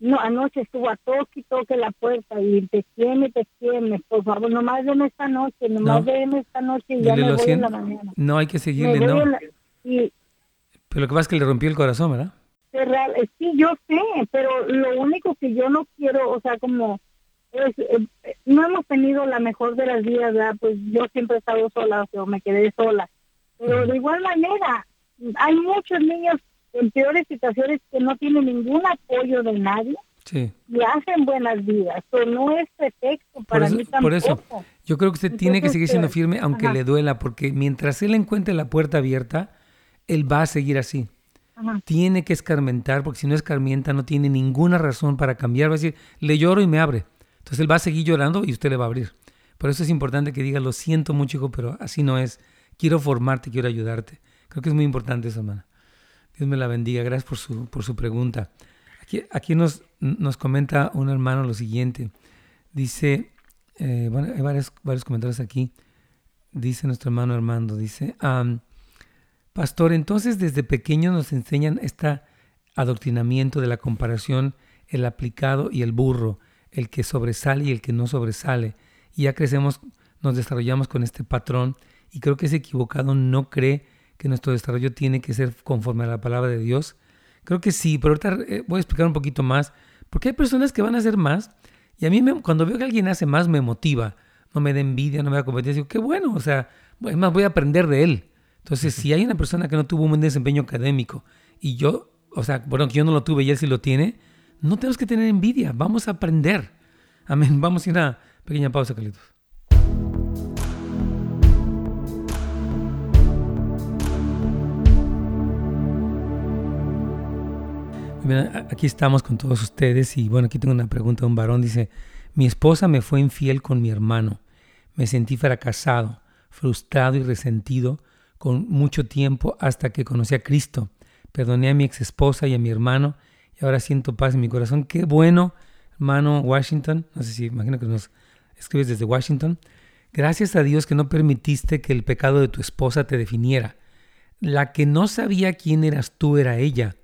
no, anoche estuvo a toque y toque la puerta y te quieme, te quieme. Por favor, nomás denme esta noche, nomás no. esta noche y ya me voy en la mañana. No, hay que seguirle, no. y, pero lo que pasa es que le rompió el corazón, ¿verdad? Sí, yo sé, pero lo único que yo no quiero, o sea, como es, eh, no hemos tenido la mejor de las vidas, ¿verdad? Pues yo siempre he estado sola, o me quedé sola. Pero de igual manera, hay muchos niños en peores situaciones que no tienen ningún apoyo de nadie sí. y hacen buenas vidas. Pero no es pretexto para mí tampoco. Por eso, yo creo que usted tiene que seguir siendo firme aunque le duela, porque mientras él encuentre la puerta abierta, él va a seguir así. Tiene que escarmentar, porque si no escarmienta no tiene ninguna razón para cambiar. Va a decir, le lloro y me abre. Entonces él va a seguir llorando y usted le va a abrir. Por eso es importante que diga, lo siento mucho, hijo, pero así no es. Quiero formarte, quiero ayudarte. Creo que es muy importante eso, hermana. Dios me la bendiga. Gracias por su, por su pregunta. Aquí, aquí nos, nos comenta un hermano lo siguiente. Dice, eh, bueno, hay varios, varios comentarios aquí. Dice nuestro hermano Armando, dice, Pastor, entonces desde pequeños nos enseñan este adoctrinamiento de la comparación, el aplicado y el burro, el que sobresale y el que no sobresale. Y ya crecemos, nos desarrollamos con este patrón y creo que es equivocado, no cree que nuestro desarrollo tiene que ser conforme a la palabra de Dios? Creo que sí, pero ahorita eh, voy a explicar un poquito más, porque hay personas que van a hacer más y a mí cuando veo que alguien hace más me motiva, no me da envidia, no me da competencia, digo, qué bueno, o sea, es más, voy a aprender de él. Entonces, si hay una persona que no tuvo un buen desempeño académico y yo, o sea, bueno, que yo no lo tuve y él sí lo tiene, no tenemos que tener envidia, vamos a aprender. Amén. Vamos a ir a una pequeña pausa, Carlitos. Aquí estamos con todos ustedes y bueno, aquí tengo una pregunta de un varón. Dice, mi esposa me fue infiel con mi hermano. Me sentí fracasado, frustrado y resentido con mucho tiempo hasta que conocí a Cristo. Perdoné a mi ex esposa y a mi hermano y ahora siento paz en mi corazón. Qué bueno, hermano Washington. No sé si imagino que nos escribes desde Washington. Gracias a Dios que no permitiste que el pecado de tu esposa te definiera. La que no sabía quién eras tú era ella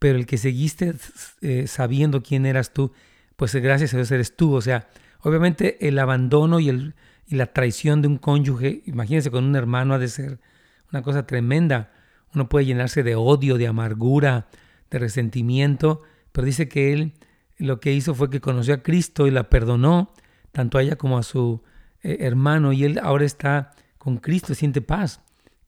pero el que seguiste eh, sabiendo quién eras tú, pues gracias a Dios eres tú. O sea, obviamente el abandono y, el, y la traición de un cónyuge, imagínense con un hermano, ha de ser una cosa tremenda. Uno puede llenarse de odio, de amargura, de resentimiento, pero dice que él lo que hizo fue que conoció a Cristo y la perdonó, tanto a ella como a su eh, hermano, y él ahora está con Cristo, siente paz.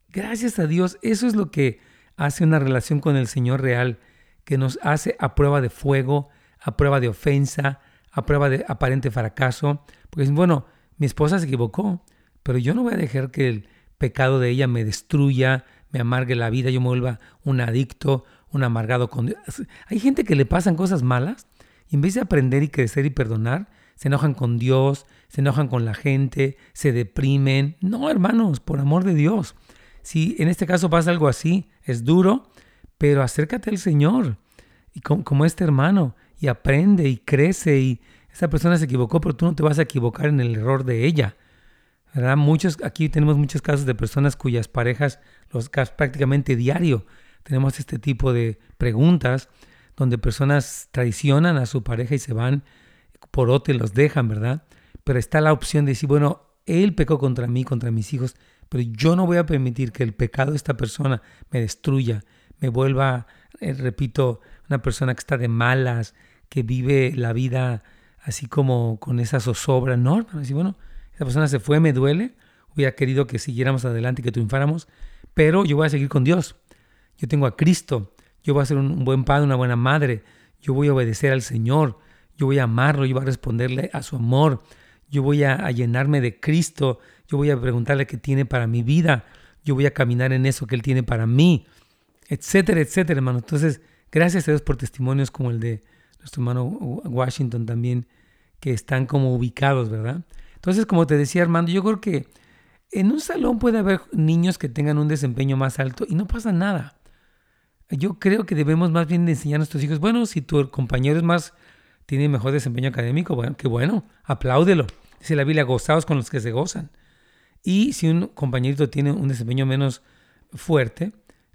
Gracias a Dios, eso es lo que hace una relación con el Señor real, que nos hace a prueba de fuego, a prueba de ofensa, a prueba de aparente fracaso. Porque bueno, mi esposa se equivocó, pero yo no voy a dejar que el pecado de ella me destruya, me amargue la vida, yo me vuelva un adicto, un amargado con Dios. Hay gente que le pasan cosas malas y en vez de aprender y crecer y perdonar, se enojan con Dios, se enojan con la gente, se deprimen. No, hermanos, por amor de Dios. Si en este caso pasa algo así, es duro, pero acércate al Señor y como, este hermano y aprende y crece y esa persona se equivocó, pero tú no te vas a equivocar en el error de ella. ¿verdad? Muchos, aquí tenemos muchos casos de personas cuyas parejas, los prácticamente diario, tenemos este tipo de preguntas donde personas traicionan a su pareja y se van por otro y los dejan, ¿verdad? Pero está la opción de decir, bueno, él pecó contra mí, contra mis hijos, pero yo no voy a permitir que el pecado de esta persona me destruya, me vuelva, eh, repito, una persona que está de malas, que vive la vida así como con esa zozobra. No, hermano, bueno, esa persona se fue, me duele, hubiera querido que siguiéramos adelante que triunfáramos, pero yo voy a seguir con Dios. Yo tengo a Cristo, yo voy a ser un buen padre, una buena madre, yo voy a obedecer al Señor, yo voy a amarlo, yo voy a responderle a su amor, yo voy a, llenarme de Cristo, yo voy a preguntarle qué tiene para mi vida, yo voy a caminar en eso que Él tiene para mí, etcétera, etcétera, hermano. Entonces, gracias a Dios por testimonios como el de nuestro hermano Washington también, que están como ubicados, ¿verdad? Entonces, como te decía Armando, yo creo que en un salón puede haber niños que tengan un desempeño más alto y no pasa nada. Yo creo que debemos más bien enseñar a nuestros hijos, bueno, si tu compañero es más, tiene mejor desempeño académico, bueno, qué bueno, apláudelo. Dice la Biblia, gozados con los que se gozan. Y si un compañerito tiene un desempeño menos fuerte,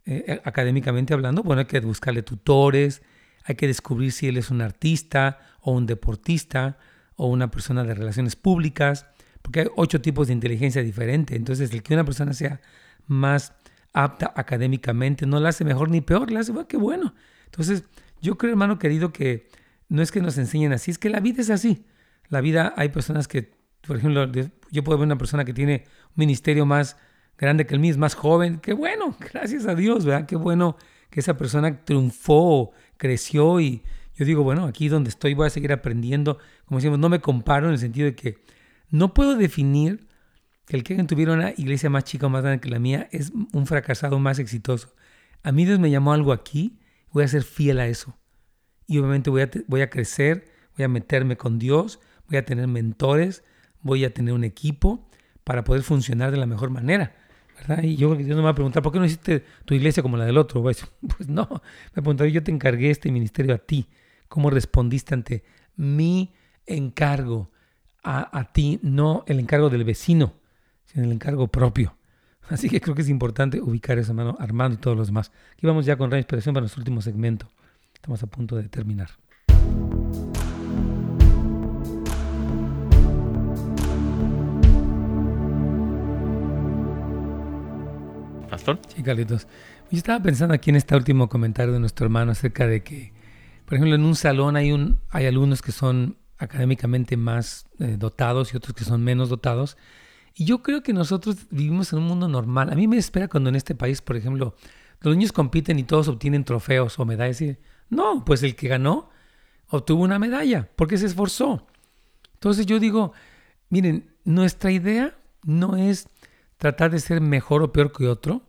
eh, eh, académicamente hablando, bueno, hay que buscarle tutores, hay que descubrir si él es un artista o un deportista o una persona de relaciones públicas, porque hay ocho tipos de inteligencia diferente. Entonces, el que una persona sea más apta académicamente no la hace mejor ni peor, la hace, bueno, qué bueno. Entonces, yo creo, hermano querido, que no es que nos enseñen así, es que la vida es así. La vida, hay personas que por ejemplo, yo puedo ver una persona que tiene un ministerio más grande que el mío, es más joven. Qué bueno, gracias a Dios, ¿verdad? Qué bueno que esa persona triunfó, creció y yo digo, bueno, aquí donde estoy voy a seguir aprendiendo. Como decimos, no me comparo en el sentido de que no puedo definir que el que tuviera una iglesia más chica o más grande que la mía es un fracasado más exitoso. A mí Dios me llamó algo aquí, voy a ser fiel a eso. Y obviamente voy a crecer, voy a meterme con Dios, voy a tener mentores, voy a tener un equipo para poder funcionar de la mejor manera. Y yo Dios no me va a preguntar, ¿por qué no hiciste tu iglesia como la del otro? Pues, pues no, me preguntaré, yo te encargué este ministerio a ti. ¿Cómo respondiste ante mi encargo a, a ti? No el encargo del vecino, sino el encargo propio. Así que creo que es importante ubicar eso, hermano Armando y todos los demás. Aquí vamos ya con la inspiración para nuestro último segmento. Estamos a punto de terminar. Sí, Carlitos. Yo estaba pensando aquí en este último comentario de nuestro hermano acerca de que, por ejemplo, en un salón hay, un, hay alumnos que son académicamente más eh, dotados y otros que son menos dotados. Y yo creo que nosotros vivimos en un mundo normal. A mí me espera cuando en este país, por ejemplo, los niños compiten y todos obtienen trofeos o medallas. Y, no, pues el que ganó obtuvo una medalla porque se esforzó. Entonces yo digo, miren, nuestra idea no es tratar de ser mejor o peor que otro,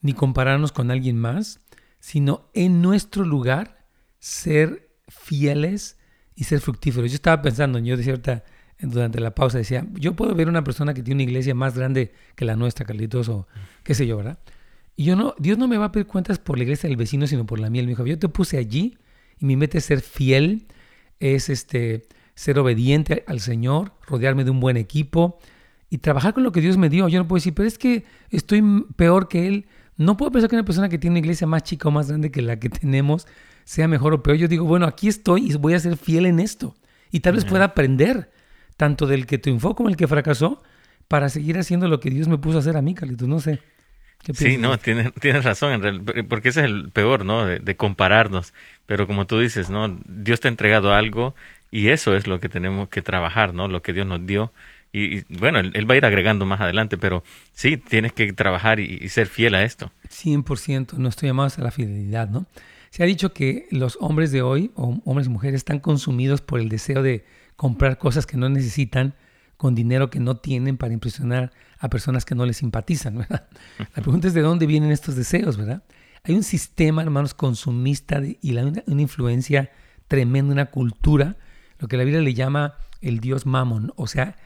ni compararnos con alguien más, sino en nuestro lugar ser fieles y ser fructíferos. Yo estaba pensando, yo decía ahorita, durante la pausa, decía, yo puedo ver una persona que tiene una iglesia más grande que la nuestra, Carlitos, o qué sé yo, ¿verdad? Y yo no, Dios no me va a pedir cuentas por la iglesia del vecino, sino por la mía. Él me dijo, yo te puse allí y mi meta es ser fiel, es este, ser obediente al Señor, rodearme de un buen equipo y trabajar con lo que Dios me dio. Yo no puedo decir, pero es que estoy peor que Él. No puedo pensar que una persona que tiene una iglesia más chica o más grande que la que tenemos sea mejor o peor. Yo digo, bueno, aquí estoy y voy a ser fiel en esto. Y tal vez pueda aprender tanto del que triunfó como el que fracasó para seguir haciendo lo que Dios me puso a hacer a mí, Carlitos. No sé. Sí, no, tienes, tienes razón, porque ese es el peor, ¿no? De, compararnos. Pero como tú dices, ¿no? Dios te ha entregado algo y eso es lo que tenemos que trabajar, ¿no? Lo que Dios nos dio. Y, bueno, él, va a ir agregando más adelante, pero sí, tienes que trabajar y, ser fiel a esto. 100%, nuestro llamado a la fidelidad, ¿no? Se ha dicho que los hombres de hoy, o hombres y mujeres, están consumidos por el deseo de comprar cosas que no necesitan con dinero que no tienen para impresionar a personas que no les simpatizan, ¿verdad? La pregunta es de dónde vienen estos deseos, ¿verdad? Hay un sistema, hermanos, consumista y una, influencia tremenda, una cultura, lo que la Biblia le llama el Dios mamón, o sea,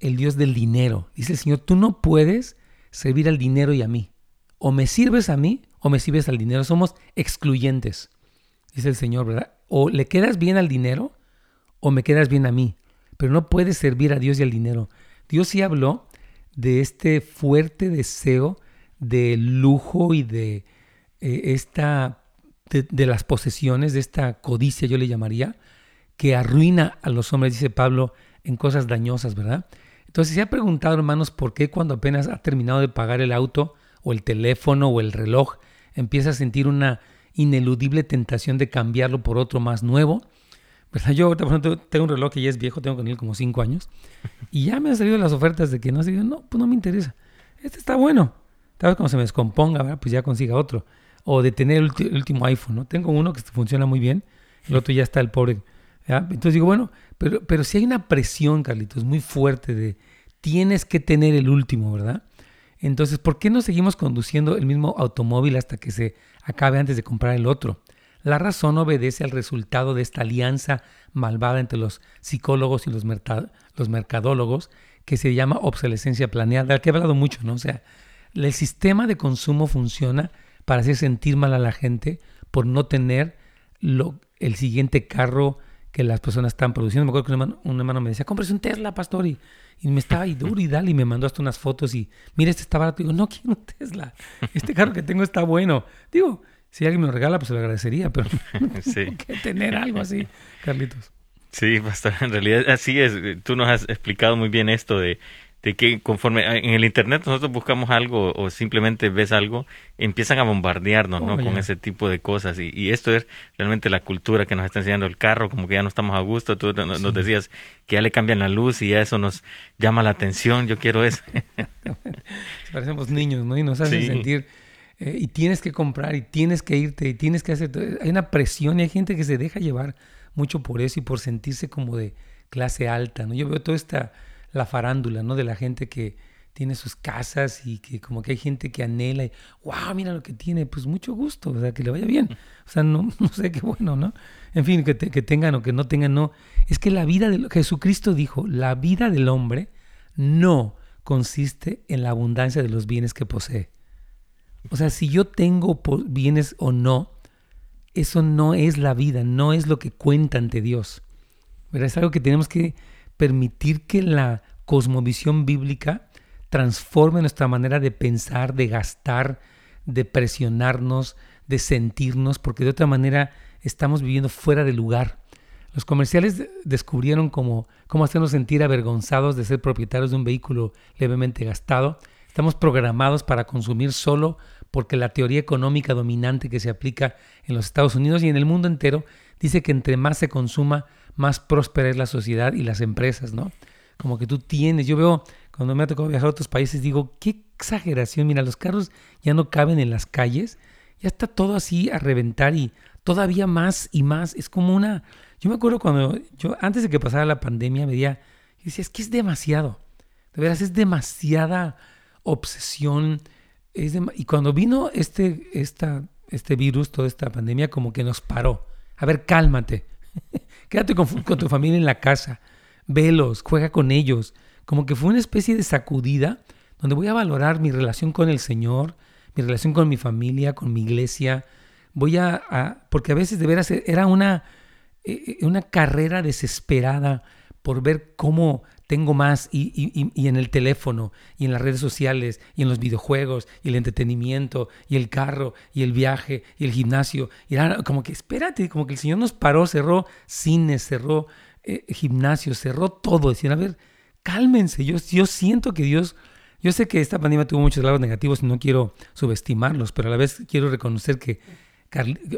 el Dios del dinero. Dice el Señor, tú no puedes servir al dinero y a mí. O me sirves a mí o me sirves al dinero. Somos excluyentes, dice el Señor, ¿verdad? O le quedas bien al dinero o me quedas bien a mí. Pero no puedes servir a Dios y al dinero. Dios sí habló de este fuerte deseo de lujo y de eh, esta de, las posesiones, de esta codicia, yo le llamaría, que arruina a los hombres, dice Pablo, en cosas dañosas, ¿verdad? Entonces se ha preguntado, hermanos, por qué cuando apenas ha terminado de pagar el auto o el teléfono o el reloj, empieza a sentir una ineludible tentación de cambiarlo por otro más nuevo. ¿verdad? Yo, por ejemplo, tengo un reloj que ya es viejo, tengo con él como cinco años, y ya me han salido las ofertas de que no, no, pues no me interesa. Este está bueno. Tal vez cuando se me descomponga, pues ya consiga otro. O de tener el, último iPhone, ¿no? Tengo uno que funciona muy bien, el otro ya está el pobre. Entonces digo, bueno, pero, pero si hay una presión, Carlitos, muy fuerte de tienes que tener el último, ¿verdad? Entonces, ¿por qué no seguimos conduciendo el mismo automóvil hasta que se acabe antes de comprar el otro? La razón obedece al resultado de esta alianza malvada entre los psicólogos y los, mercadólogos que se llama obsolescencia planeada, del que he hablado mucho, ¿no? O sea, el sistema de consumo funciona para hacer sentir mal a la gente por no tener lo, el siguiente carro que las personas están produciendo. Me acuerdo que un hermano, un hermano me decía, cómprese un Tesla, pastor, y y me estaba ahí duro y dale y me mandó hasta unas fotos y mira, este está barato. Digo, no quiero un Tesla. Este carro que tengo está bueno. Digo, si alguien me lo regala, pues se lo agradecería, pero sí. tengo que tener algo así, Carlitos. Sí, pastor, en realidad así es. Tú nos has explicado muy bien esto de de que conforme en el internet nosotros buscamos algo o simplemente ves algo, empiezan a bombardearnos, ¿no? Con ese tipo de cosas y, y, esto es realmente la cultura que nos está enseñando el carro, como que ya no estamos a gusto, tú nos, decías que ya le cambian la luz y ya eso nos llama la atención, yo quiero eso. Parecemos niños, ¿no? Y nos hacen sentir eh, y tienes que comprar y tienes que irte y tienes que hacer, hay una presión y hay gente que se deja llevar mucho por eso y por sentirse como de clase alta, ¿no? Yo veo toda esta la farándula, ¿no? De la gente que tiene sus casas y que como que hay gente que anhela y, wow, mira lo que tiene, pues mucho gusto, o sea, que le vaya bien. O sea, no, no sé qué bueno, ¿no? En fin, que, que tengan o que no tengan, no. Es que la vida de Jesucristo dijo, la vida del hombre no consiste en la abundancia de los bienes que posee. O sea, si yo tengo bienes o no, eso no es la vida, no es lo que cuenta ante Dios. Pero es algo que tenemos que permitir que la cosmovisión bíblica transforme nuestra manera de pensar, de gastar, de presionarnos, de sentirnos, porque de otra manera estamos viviendo fuera de lugar. Los comerciales descubrieron cómo, cómo hacernos sentir avergonzados de ser propietarios de un vehículo levemente gastado. Estamos programados para consumir solo porque la teoría económica dominante que se aplica en los Estados Unidos y en el mundo entero dice que entre más se consuma, más próspera es la sociedad y las empresas, ¿no? Como que tú tienes, yo veo, cuando me ha tocado viajar a otros países, digo, qué exageración, mira, los carros ya no caben en las calles, ya está todo así a reventar y todavía más y más, es como una, yo me acuerdo cuando, yo antes de que pasara la pandemia, me decía, decía, es que es demasiado, de veras, es demasiada obsesión, es y cuando vino este, esta, este virus, toda esta pandemia, como que nos paró, a ver, cálmate, Quédate con, tu familia en la casa, velos, juega con ellos. Como que fue una especie de sacudida donde voy a valorar mi relación con el Señor, mi relación con mi familia, con mi iglesia. Voy a, porque a veces de veras era una, eh, una carrera desesperada por ver cómo tengo más y, en el teléfono y en las redes sociales y en los videojuegos y el entretenimiento y el carro y el viaje y el gimnasio. Y era como que espérate, como que el Señor nos paró, cerró cines, cerró eh, gimnasio, cerró todo. Decían, a ver, cálmense. Yo, yo siento que Dios Yo sé que esta pandemia tuvo muchos lados negativos y no quiero subestimarlos, pero a la vez quiero reconocer que,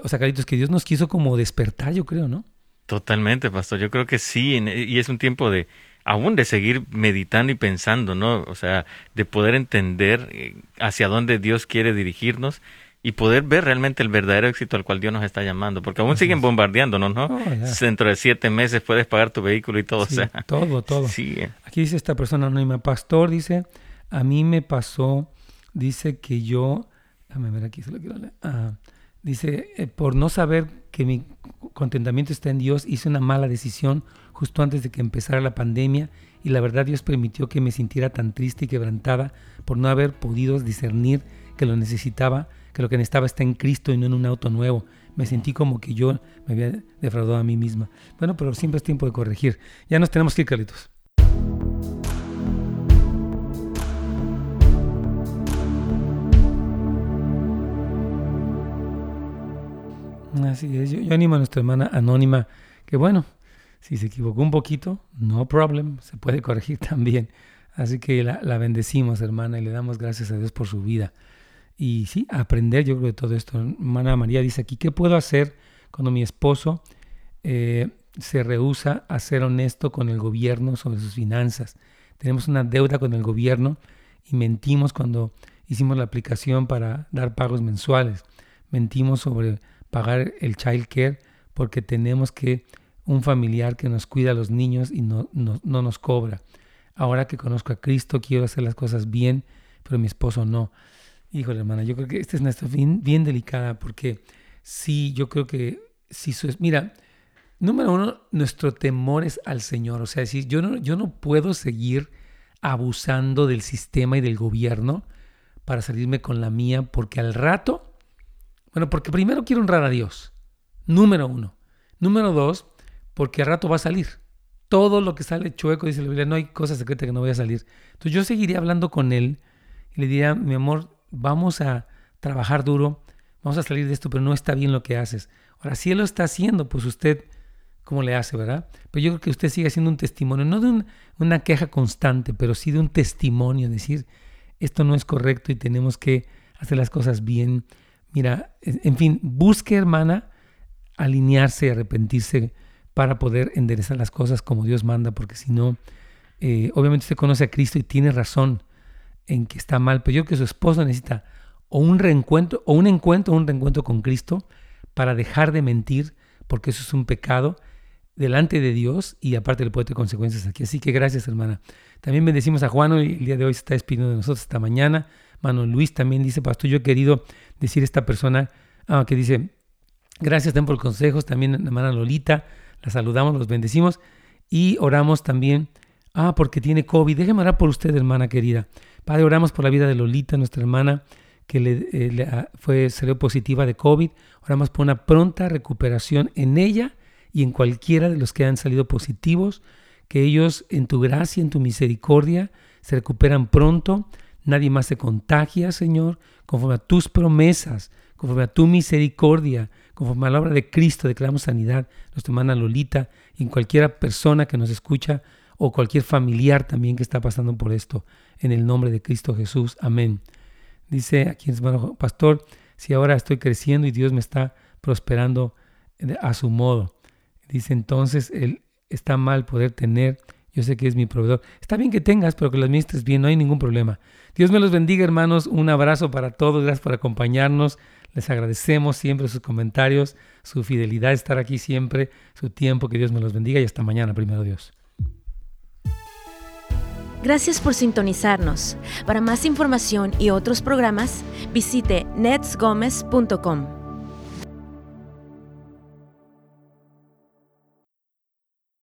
o sea, Carlitos, que Dios nos quiso como despertar, yo creo, ¿no? Totalmente, pastor. Yo creo que sí, y es un tiempo de aún de seguir meditando y pensando, ¿no? O sea, de poder entender eh, hacia dónde Dios quiere dirigirnos y poder ver realmente el verdadero éxito al cual Dios nos está llamando, porque aún siguen bombardeándonos, ¿no? Oh, Dentro de siete meses puedes pagar tu vehículo y todo, o sea. Todo, todo. Sí. Aquí dice esta persona anónima, pastor, dice, a mí me pasó, dice que yo, déjame ver aquí, se lo quiero leer. Ah, dice, eh, por no saber que mi contentamiento está en Dios, hice una mala decisión justo antes de que empezara la pandemia y la verdad Dios permitió que me sintiera tan triste y quebrantada por no haber podido discernir que lo necesitaba, que lo que necesitaba está en Cristo y no en un auto nuevo. Me sentí como que yo me había defraudado a mí misma. Bueno, pero siempre es tiempo de corregir. Ya nos tenemos que ir, Carlitos. Así es, yo, animo a nuestra hermana anónima que bueno, si se equivocó un poquito, no problem, se puede corregir también. Así que la, la, bendecimos, hermana, y le damos gracias a Dios por su vida. Y sí, aprender yo creo de todo esto. Hermana María dice aquí, ¿qué puedo hacer cuando mi esposo eh, se rehúsa a ser honesto con el gobierno sobre sus finanzas? Tenemos una deuda con el gobierno y mentimos cuando hicimos la aplicación para dar pagos mensuales. Mentimos sobre pagar el child care porque tenemos que un familiar que nos cuida a los niños y no, no, nos cobra. Ahora que conozco a Cristo quiero hacer las cosas bien, pero mi esposo no. Híjole, hermana, yo creo que esta es una situación bien, delicada porque sí, yo creo que si su, mira, número uno, nuestro temor es al Señor. O sea, si yo no, yo no puedo seguir abusando del sistema y del gobierno para salirme con la mía porque al rato bueno, porque primero quiero honrar a Dios. Número uno. Número dos, porque al rato va a salir. Todo lo que sale chueco, dice la Biblia, no hay cosa secreta que no vaya a salir. Entonces yo seguiría hablando con él y le diría, mi amor, vamos a trabajar duro, vamos a salir de esto, pero no está bien lo que haces. Ahora, si él lo está haciendo, pues usted, ¿cómo le hace, verdad? Pero yo creo que usted sigue haciendo un testimonio, no de una queja constante, pero sí de un testimonio, decir, esto no es correcto y tenemos que hacer las cosas bien Mira, en fin, busque, hermana, alinearse arrepentirse para poder enderezar las cosas como Dios manda, porque si no, eh, obviamente usted conoce a Cristo y tiene razón en que está mal, pero yo creo que su esposo necesita o un reencuentro, o un encuentro, un reencuentro con Cristo para dejar de mentir, porque eso es un pecado delante de Dios y aparte le puede tener consecuencias aquí. Así que gracias, hermana. También bendecimos a Juan, y el día de hoy se está despidiendo de nosotros esta mañana. Mano Luis también dice, pastor, yo he querido decir esta persona ah, que dice, gracias también por consejos, también hermana Lolita, la saludamos, los bendecimos y oramos también, ah, porque tiene COVID, déjeme orar por usted, hermana querida. Padre, oramos por la vida de Lolita, nuestra hermana que le, eh, ah, fue, salió positiva de COVID, oramos por una pronta recuperación en ella y en cualquiera de los que han salido positivos, que ellos en tu gracia, en tu misericordia, se recuperan pronto. Nadie más se contagia, Señor, conforme a tus promesas, conforme a tu misericordia, conforme a la obra de Cristo, declaramos sanidad. Nuestra hermana Lolita y en cualquier persona que nos escucha o cualquier familiar también que está pasando por esto, en el nombre de Cristo Jesús. Amén. Dice aquí, hermano pastor, si ahora estoy creciendo y Dios me está prosperando a su modo. Dice entonces, él está mal poder tener yo sé que es mi proveedor. Está bien que tengas, pero que lo administres bien, no hay ningún problema. Dios me los bendiga, hermanos. Un abrazo para todos. Gracias por acompañarnos. Les agradecemos siempre sus comentarios, su fidelidad, estar aquí siempre, su tiempo. Que Dios me los bendiga y hasta mañana, primero Dios. Gracias por sintonizarnos. Para más información y otros programas, visite netsgomez.com.